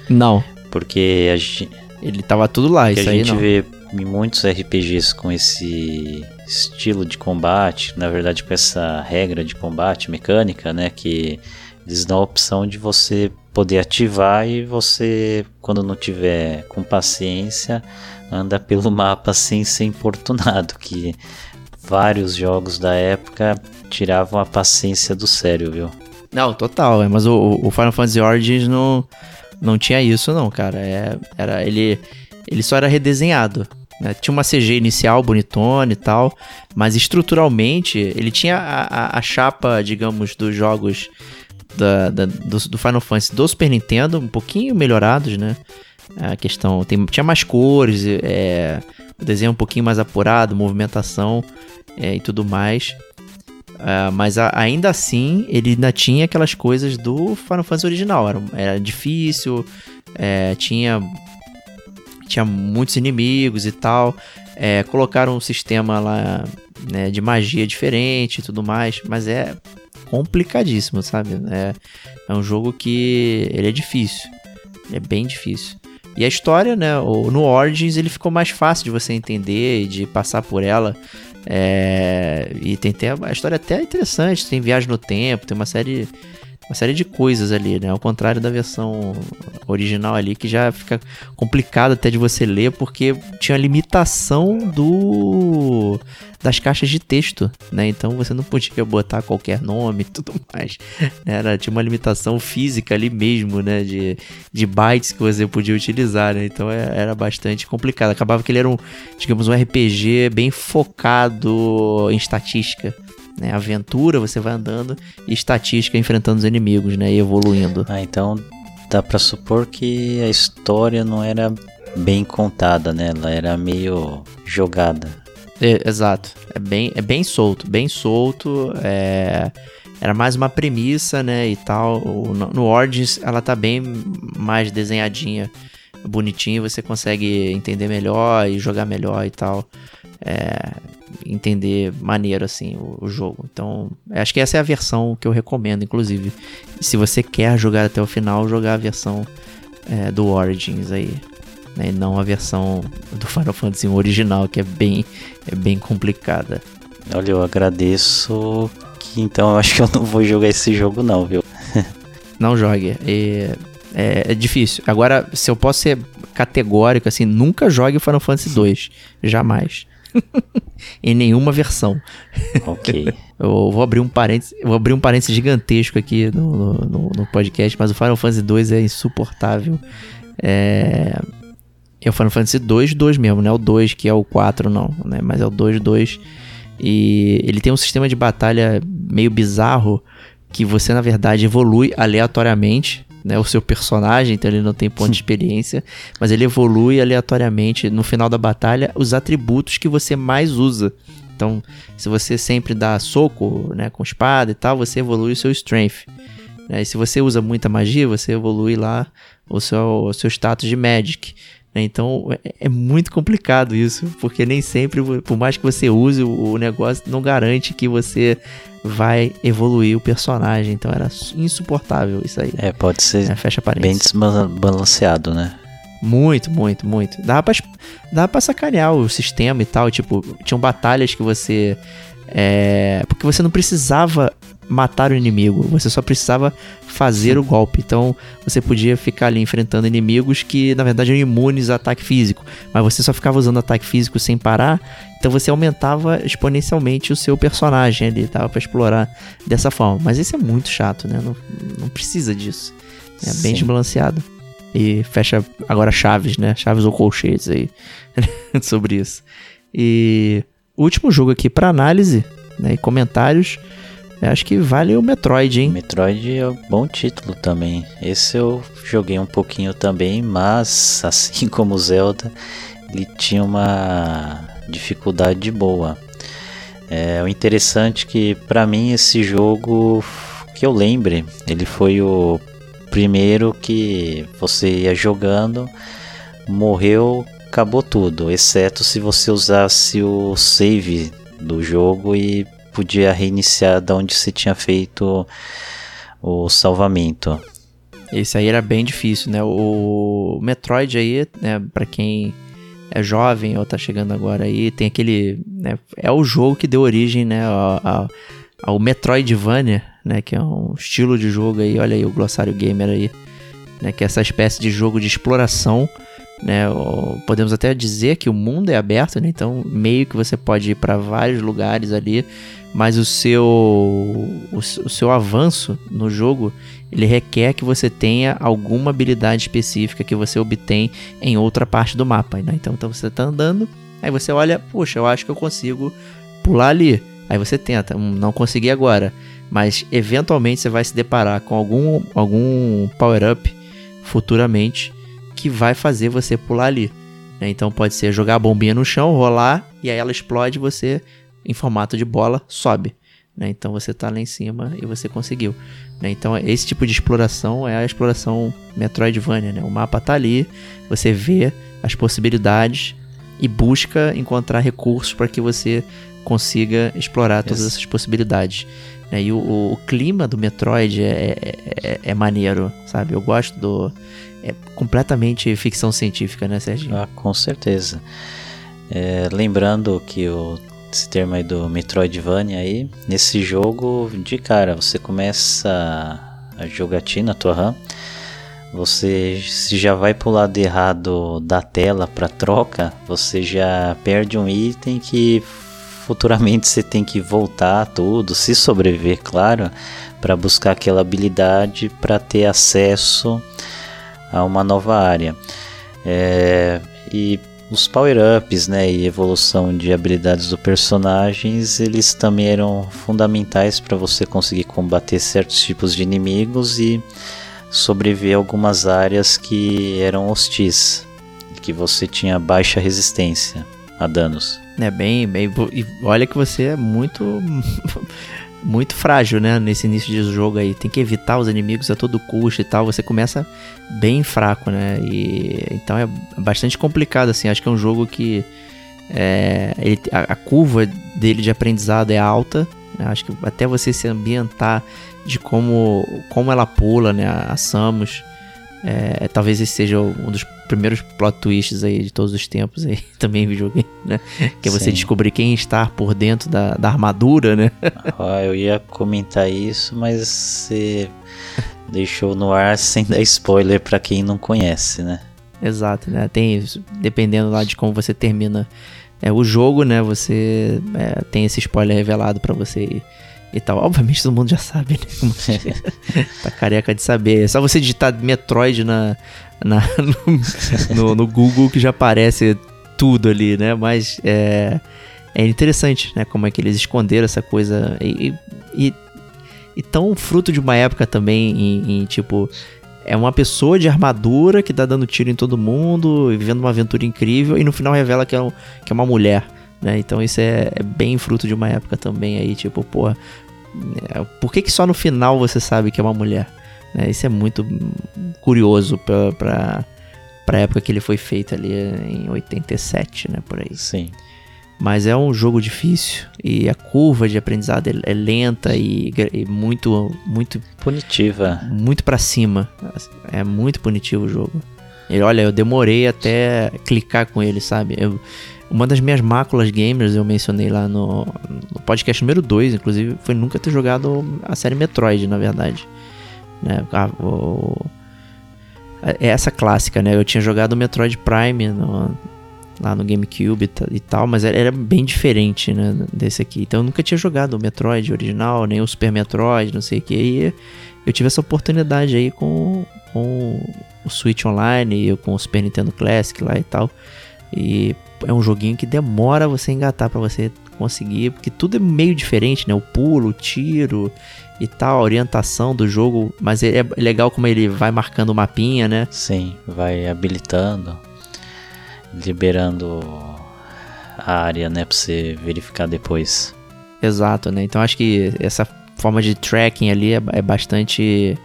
Não. Porque a gente, ele tava tudo lá, isso a aí gente não. vê em muitos RPGs com esse estilo de combate, na verdade com essa regra de combate mecânica, né, que eles dão a opção de você poder ativar e você, quando não tiver com paciência, anda pelo (laughs) mapa sem ser importunado, que vários jogos da época tiravam a paciência do sério, viu? Não, total, é, mas o, o Final Fantasy Origins não, não tinha isso não, cara. É, era, ele, ele só era redesenhado. Né? Tinha uma CG inicial bonitona e tal, mas estruturalmente ele tinha a, a, a chapa, digamos, dos jogos da, da, do, do Final Fantasy do Super Nintendo, um pouquinho melhorados, né? A questão. Tem, tinha mais cores, é, o desenho um pouquinho mais apurado, movimentação é, e tudo mais. Uh, mas a, ainda assim, ele ainda tinha aquelas coisas do Final Fantasy original. Era, era difícil, é, tinha, tinha muitos inimigos e tal. É, colocaram um sistema lá né, de magia diferente e tudo mais, mas é complicadíssimo, sabe? É, é um jogo que ele é difícil, é bem difícil. E a história, né, no Origins ele ficou mais fácil de você entender e de passar por ela. É, e tem, tem a história até interessante, tem viagem no tempo, tem uma série uma série de coisas ali, né? Ao contrário da versão original ali, que já fica complicado até de você ler, porque tinha a limitação do das caixas de texto, né? Então você não podia botar qualquer nome e tudo mais. Era, tinha uma limitação física ali mesmo, né? De, de bytes que você podia utilizar, né? Então é, era bastante complicado. Acabava que ele era um, digamos, um RPG bem focado em estatística. Né? Aventura, você vai andando e estatística enfrentando os inimigos, né? E evoluindo. Ah, então dá pra supor que a história não era bem contada, né? Ela era meio jogada. É, exato. É bem, é bem solto, bem solto. É... Era mais uma premissa, né? E tal. No, no Origins ela tá bem mais desenhadinha, bonitinha. Você consegue entender melhor e jogar melhor e tal. É, entender maneiro assim o, o, jogo. Então, acho que essa é a versão que eu recomendo, inclusive. Se você quer jogar até o final, jogar a versão é, do Origins aí. Né, e não a versão do Final Fantasy original, que é bem, é bem complicada. Olha, eu agradeço que então eu acho que eu não vou jogar esse jogo não, viu? (laughs) não jogue. É, é, é, difícil. Agora, se eu posso ser categórico, assim, nunca jogue Final Fantasy 2. Jamais. (laughs) em nenhuma versão. Ok. (laughs) Eu vou abrir um parênteses, vou abrir um parênteses gigantesco aqui no, no, no podcast, mas o Final Fantasy 2 é insuportável. É, é o Final Fantasy 2, 2 mesmo, não é o 2 que é o 4 não, né? Mas é o 2, 2. E ele tem um sistema de batalha meio bizarro que você na verdade evolui aleatoriamente, né, o seu personagem, então ele não tem ponto de experiência, mas ele evolui aleatoriamente no final da batalha os atributos que você mais usa. Então, se você sempre dá soco, né, com espada e tal, você evolui o seu strength. Né? E se você usa muita magia, você evolui lá o seu, o seu status de magic. Né? Então é, é muito complicado isso, porque nem sempre, por mais que você use o negócio, não garante que você vai evoluir o personagem. Então era insuportável isso aí. É, pode ser É, fecha bem desbalanceado, né? Muito, muito, muito. Dava pra, dava pra sacanear o sistema e tal. Tipo, tinham batalhas que você. É, porque você não precisava matar o inimigo, você só precisava fazer o golpe. Então você podia ficar ali enfrentando inimigos que na verdade eram imunes a ataque físico, mas você só ficava usando ataque físico sem parar. Então você aumentava exponencialmente o seu personagem ali, tava pra explorar dessa forma. Mas isso é muito chato, né? Não, não precisa disso. É bem Sim. desbalanceado. E fecha agora chaves, né? Chaves ou colchetes aí (laughs) sobre isso. E último jogo aqui para análise né, e comentários, eu acho que vale o Metroid, hein? Metroid é um bom título também. Esse eu joguei um pouquinho também, mas (laughs) assim como Zelda, ele tinha uma dificuldade boa. É, o interessante é que para mim esse jogo que eu lembre, ele foi o primeiro que você ia jogando, morreu, acabou tudo, exceto se você usasse o save do jogo e podia reiniciar da onde você tinha feito o salvamento. Esse aí era bem difícil, né? O Metroid aí, né, para quem é jovem ou tá chegando agora aí, tem aquele, né, é o jogo que deu origem, né, ao, ao- Metroidvania, né, que é um estilo de jogo aí, olha aí o glossário gamer aí, né, que é essa espécie de jogo de exploração, né, podemos até dizer que o mundo é aberto, né, então meio que você pode ir para vários lugares ali, mas o seu o, o seu avanço no jogo ele requer que você tenha alguma habilidade específica que você obtém em outra parte do mapa. Né? Então, então você está andando, aí você olha, puxa, eu acho que eu consigo pular ali. Aí você tenta, hum, não consegui agora, mas eventualmente você vai se deparar com algum, algum power-up futuramente que vai fazer você pular ali. né? Então pode ser jogar a bombinha no chão, rolar, e aí ela explode e você, em formato de bola, sobe. né? Então você tá lá em cima e você conseguiu. né? Então esse tipo de exploração é a exploração Metroidvania. Né? O mapa tá ali, você vê as possibilidades e busca encontrar recursos para que você consiga explorar todas essas possibilidades. né? E o, o- o clima do Metroid é, é, é- é maneiro, sabe? Eu gosto do. É completamente ficção científica, né, Serginho? Ah, com certeza. É, lembrando que o, esse termo aí do Metroidvania aí, nesse jogo, de cara, você começa a jogatina, a tua RAM, você se já vai pro lado errado da tela para troca, você já perde um item que futuramente você tem que voltar tudo, se sobreviver, claro, para buscar aquela habilidade para ter acesso a uma nova área. É, e os power-ups né, e evolução de habilidades do personagens, eles também eram fundamentais para você conseguir combater certos tipos de inimigos e sobreviver a algumas áreas que eram hostis, que você tinha baixa resistência a danos. É bem, bem. E olha que você é muito. Muito frágil, né? Nesse início de jogo aí. Tem que evitar os inimigos a todo custo e tal. Você começa bem fraco, né? E então é bastante complicado, assim. Acho que é um jogo que. é, ele- a, a curva dele de aprendizado é alta. né? Acho que até você se ambientar de como, como ela pula, né? A Samus. É, talvez esse seja um dos primeiros plot twists aí de todos os tempos aí, (laughs) também em videogame, né? Que é você Sim. descobrir quem está por dentro da, da armadura, né? (laughs) Ó, eu ia comentar isso, mas você deixou no ar sem (laughs) dar spoiler para quem não conhece, né? exato, né? Tem dependendo lá de como você termina é, o jogo, né? Você é, tem esse spoiler revelado pra você e, tal. Obviamente todo mundo já sabe, né? (laughs) tá careca de saber. É só você digitar Metroid na, na, no, no, no Google que já aparece tudo ali, né? Mas é, é interessante, né? Como é que eles esconderam essa coisa e, e, e tão fruto de uma época também em, em, tipo é uma pessoa de armadura que tá dando tiro em todo mundo, vivendo uma aventura incrível e no final revela que é, um, que é uma mulher, né? Então isso é, é, bem fruto de uma época também aí, tipo, porra, é, por que que só no final você sabe que é uma mulher? É, isso é muito curioso pra, pra, pra época que ele foi feito ali em 87, né, por aí. Sim. Mas é um jogo difícil e a curva de aprendizado é, é lenta e, e, muito, muito punitiva, muito para cima. É muito punitivo o jogo. Ele, olha, eu demorei até clicar com ele, sabe? Eu, uma das minhas máculas gamers eu mencionei lá no, no podcast número 2, inclusive, foi nunca ter jogado a série Metroid, na verdade. Né? A, o, é essa clássica, né? Eu tinha jogado Metroid Prime no, lá no GameCube e tal, mas era bem diferente, né, desse aqui. Então eu nunca tinha jogado o Metroid original, nem o Super Metroid, não sei o que. E eu tive essa oportunidade aí com, com o Switch Online e com o Super Nintendo Classic lá e tal. E é um joguinho que demora você engatar para você conseguir, porque tudo é meio diferente, né? O pulo, o tiro e tal, a orientação do jogo, mas é legal como ele vai marcando o mapinha, né? Sim, vai habilitando liberando a área, né, para você verificar depois. Exato, né? Então acho que essa forma de tracking ali é, é bastante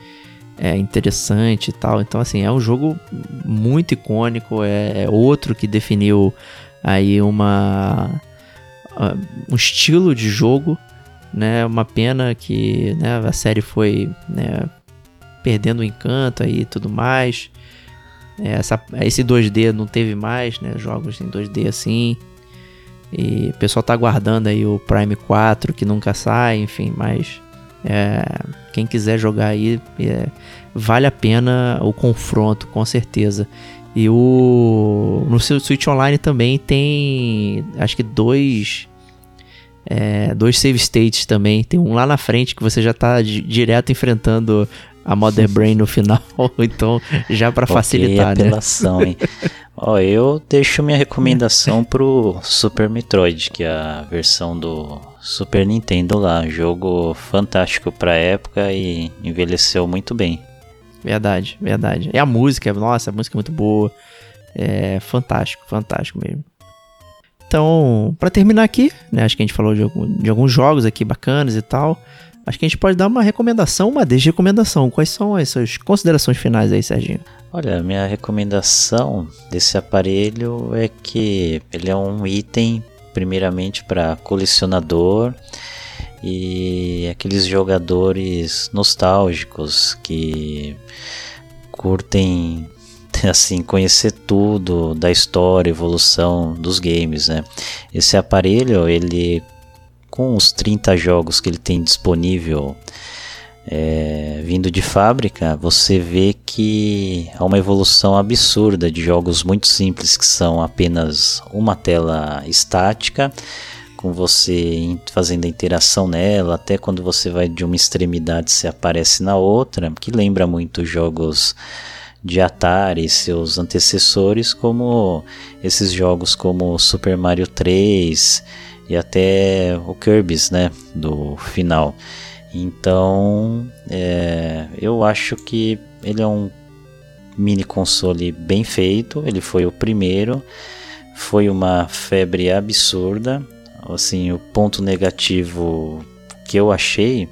é, interessante e tal. Então assim, é um jogo muito icônico, é, é outro que definiu aí uma um estilo de jogo, né? Uma pena que né, a série foi né, perdendo o encanto aí e tudo mais. É, essa, esse 2D não teve mais, né? Jogos em 2D assim. E o pessoal tá aguardando aí o Prime 4 que nunca sai, enfim, mas é, quem quiser jogar aí é, vale a pena o confronto, com certeza. E o no seu Switch Online também tem acho que dois é, dois save states também. Tem um lá na frente que você já tá direto enfrentando a Mother Brain no final, (laughs) então já para facilitar, okay, apelação, né? hein? (laughs) Ó, eu deixo minha recomendação pro Super Metroid, que é a versão do Super Nintendo lá, jogo fantástico pra época e envelheceu muito bem. Verdade, verdade. E a música, nossa, a música é muito boa. É fantástico, fantástico mesmo. Então, para terminar aqui, né, acho que a gente falou de, de alguns jogos aqui bacanas e tal. Acho que a gente pode dar uma recomendação, uma desrecomendação. Quais são as suas considerações finais aí, Serginho? Olha, minha recomendação desse aparelho é que ele é um item, primeiramente, para colecionador e aqueles jogadores nostálgicos que curtem (laughs) assim conhecer tudo da história, evolução dos games, né? Esse aparelho ele com os 30 jogos que ele tem disponível é, vindo de fábrica, você vê que há uma evolução absurda de jogos muito simples que são apenas uma tela estática, com você fazendo a interação nela, até quando você vai de uma extremidade você aparece na outra, que lembra muito jogos de Atari e seus antecessores, como esses jogos como Super Mario 3 e até o Kirby's, né, do final. Então, é, eu acho que ele é um mini console bem feito. Ele foi o primeiro, foi uma febre absurda. Assim, o ponto negativo que eu achei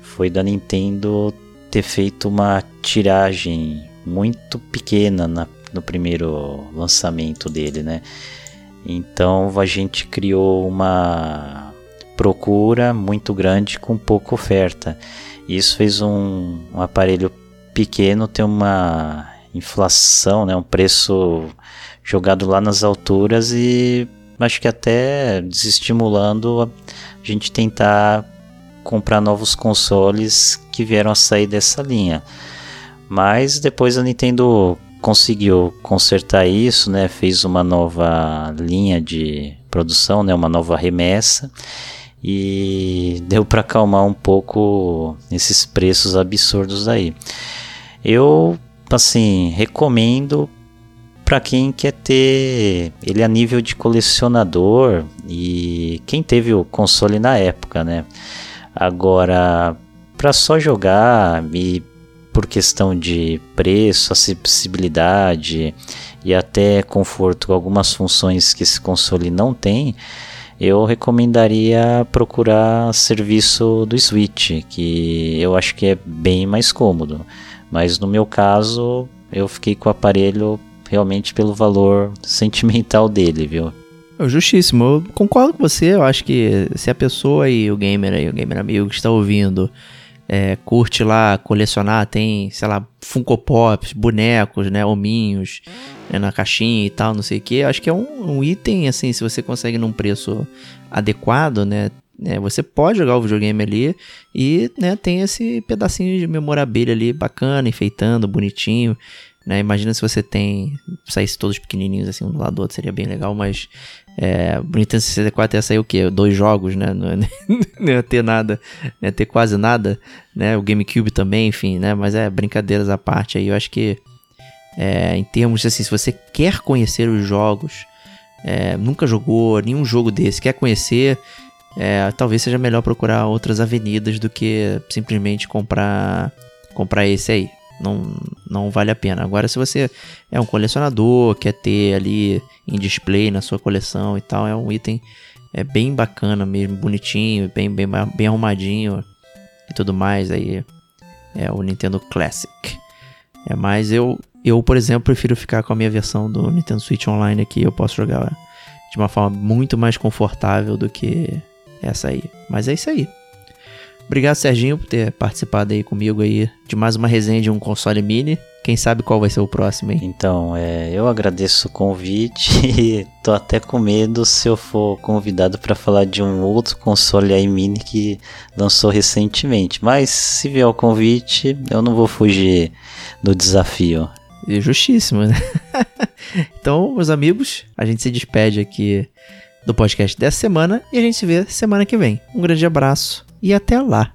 foi da Nintendo ter feito uma tiragem muito pequena na, no primeiro lançamento dele, né? Então a gente criou uma procura muito grande com pouca oferta. Isso fez um, um aparelho pequeno ter uma inflação, né, um preço jogado lá nas alturas e acho que até desestimulando a gente tentar comprar novos consoles que vieram a sair dessa linha. Mas depois a Nintendo conseguiu consertar isso, né? Fez uma nova linha de produção, né? Uma nova remessa e deu para acalmar um pouco esses preços absurdos aí. Eu, assim, recomendo para quem quer ter ele a nível de colecionador e quem teve o console na época, né? Agora, para só jogar e por questão de preço, acessibilidade e até conforto com algumas funções que esse console não tem, eu recomendaria procurar serviço do Switch, que eu acho que é bem mais cômodo. Mas no meu caso, eu fiquei com o aparelho realmente pelo valor sentimental dele, viu? Justíssimo, eu concordo com você. Eu acho que se a pessoa e o gamer aí, o gamer amigo que está ouvindo, é, curte lá colecionar, tem, sei lá, Funko Pops, bonecos, né, hominhos né, na caixinha e tal, não sei o que. Acho que é um, um, item, assim, se você consegue num preço adequado, né, né, você pode jogar o videogame ali e, né, tem esse pedacinho de memorabilia ali bacana, enfeitando, bonitinho. Né? Imagina se você tem. saísse todos pequenininhos assim, um do lado do outro, seria bem legal, mas é, o Nintendo 64 ia sair o quê? Dois jogos, né? Não, (laughs) não ia ter nada, não ia ter quase nada, né? O GameCube também, enfim, né? Mas é brincadeiras à parte aí. Eu acho que, é, em termos assim, se você quer conhecer os jogos, é, nunca jogou nenhum jogo desse, quer conhecer, é, talvez seja melhor procurar outras avenidas do que simplesmente comprar, comprar esse aí não, não vale a pena. Agora, se você é um colecionador, quer ter ali em display na sua coleção e tal, é um item é bem bacana mesmo, bonitinho, bem, bem, bem arrumadinho e tudo mais. Aí é o Nintendo Classic. É, mas eu, eu, por exemplo, prefiro ficar com a minha versão do Nintendo Switch Online aqui. Eu posso jogar de uma forma muito mais confortável do que essa aí. Mas é isso aí. Obrigado, Serginho, por ter participado aí comigo aí de mais uma resenha de um console mini. Quem sabe qual vai ser o próximo, hein? Então, é, eu agradeço o convite (laughs) e tô até com medo se eu for convidado para falar de um outro console aí mini que lançou recentemente. Mas se vier o convite, eu não vou fugir do desafio. Justíssimo, né? (laughs) então, meus amigos, a gente se despede aqui do podcast dessa semana e a gente se vê semana que vem. Um grande abraço e até lá!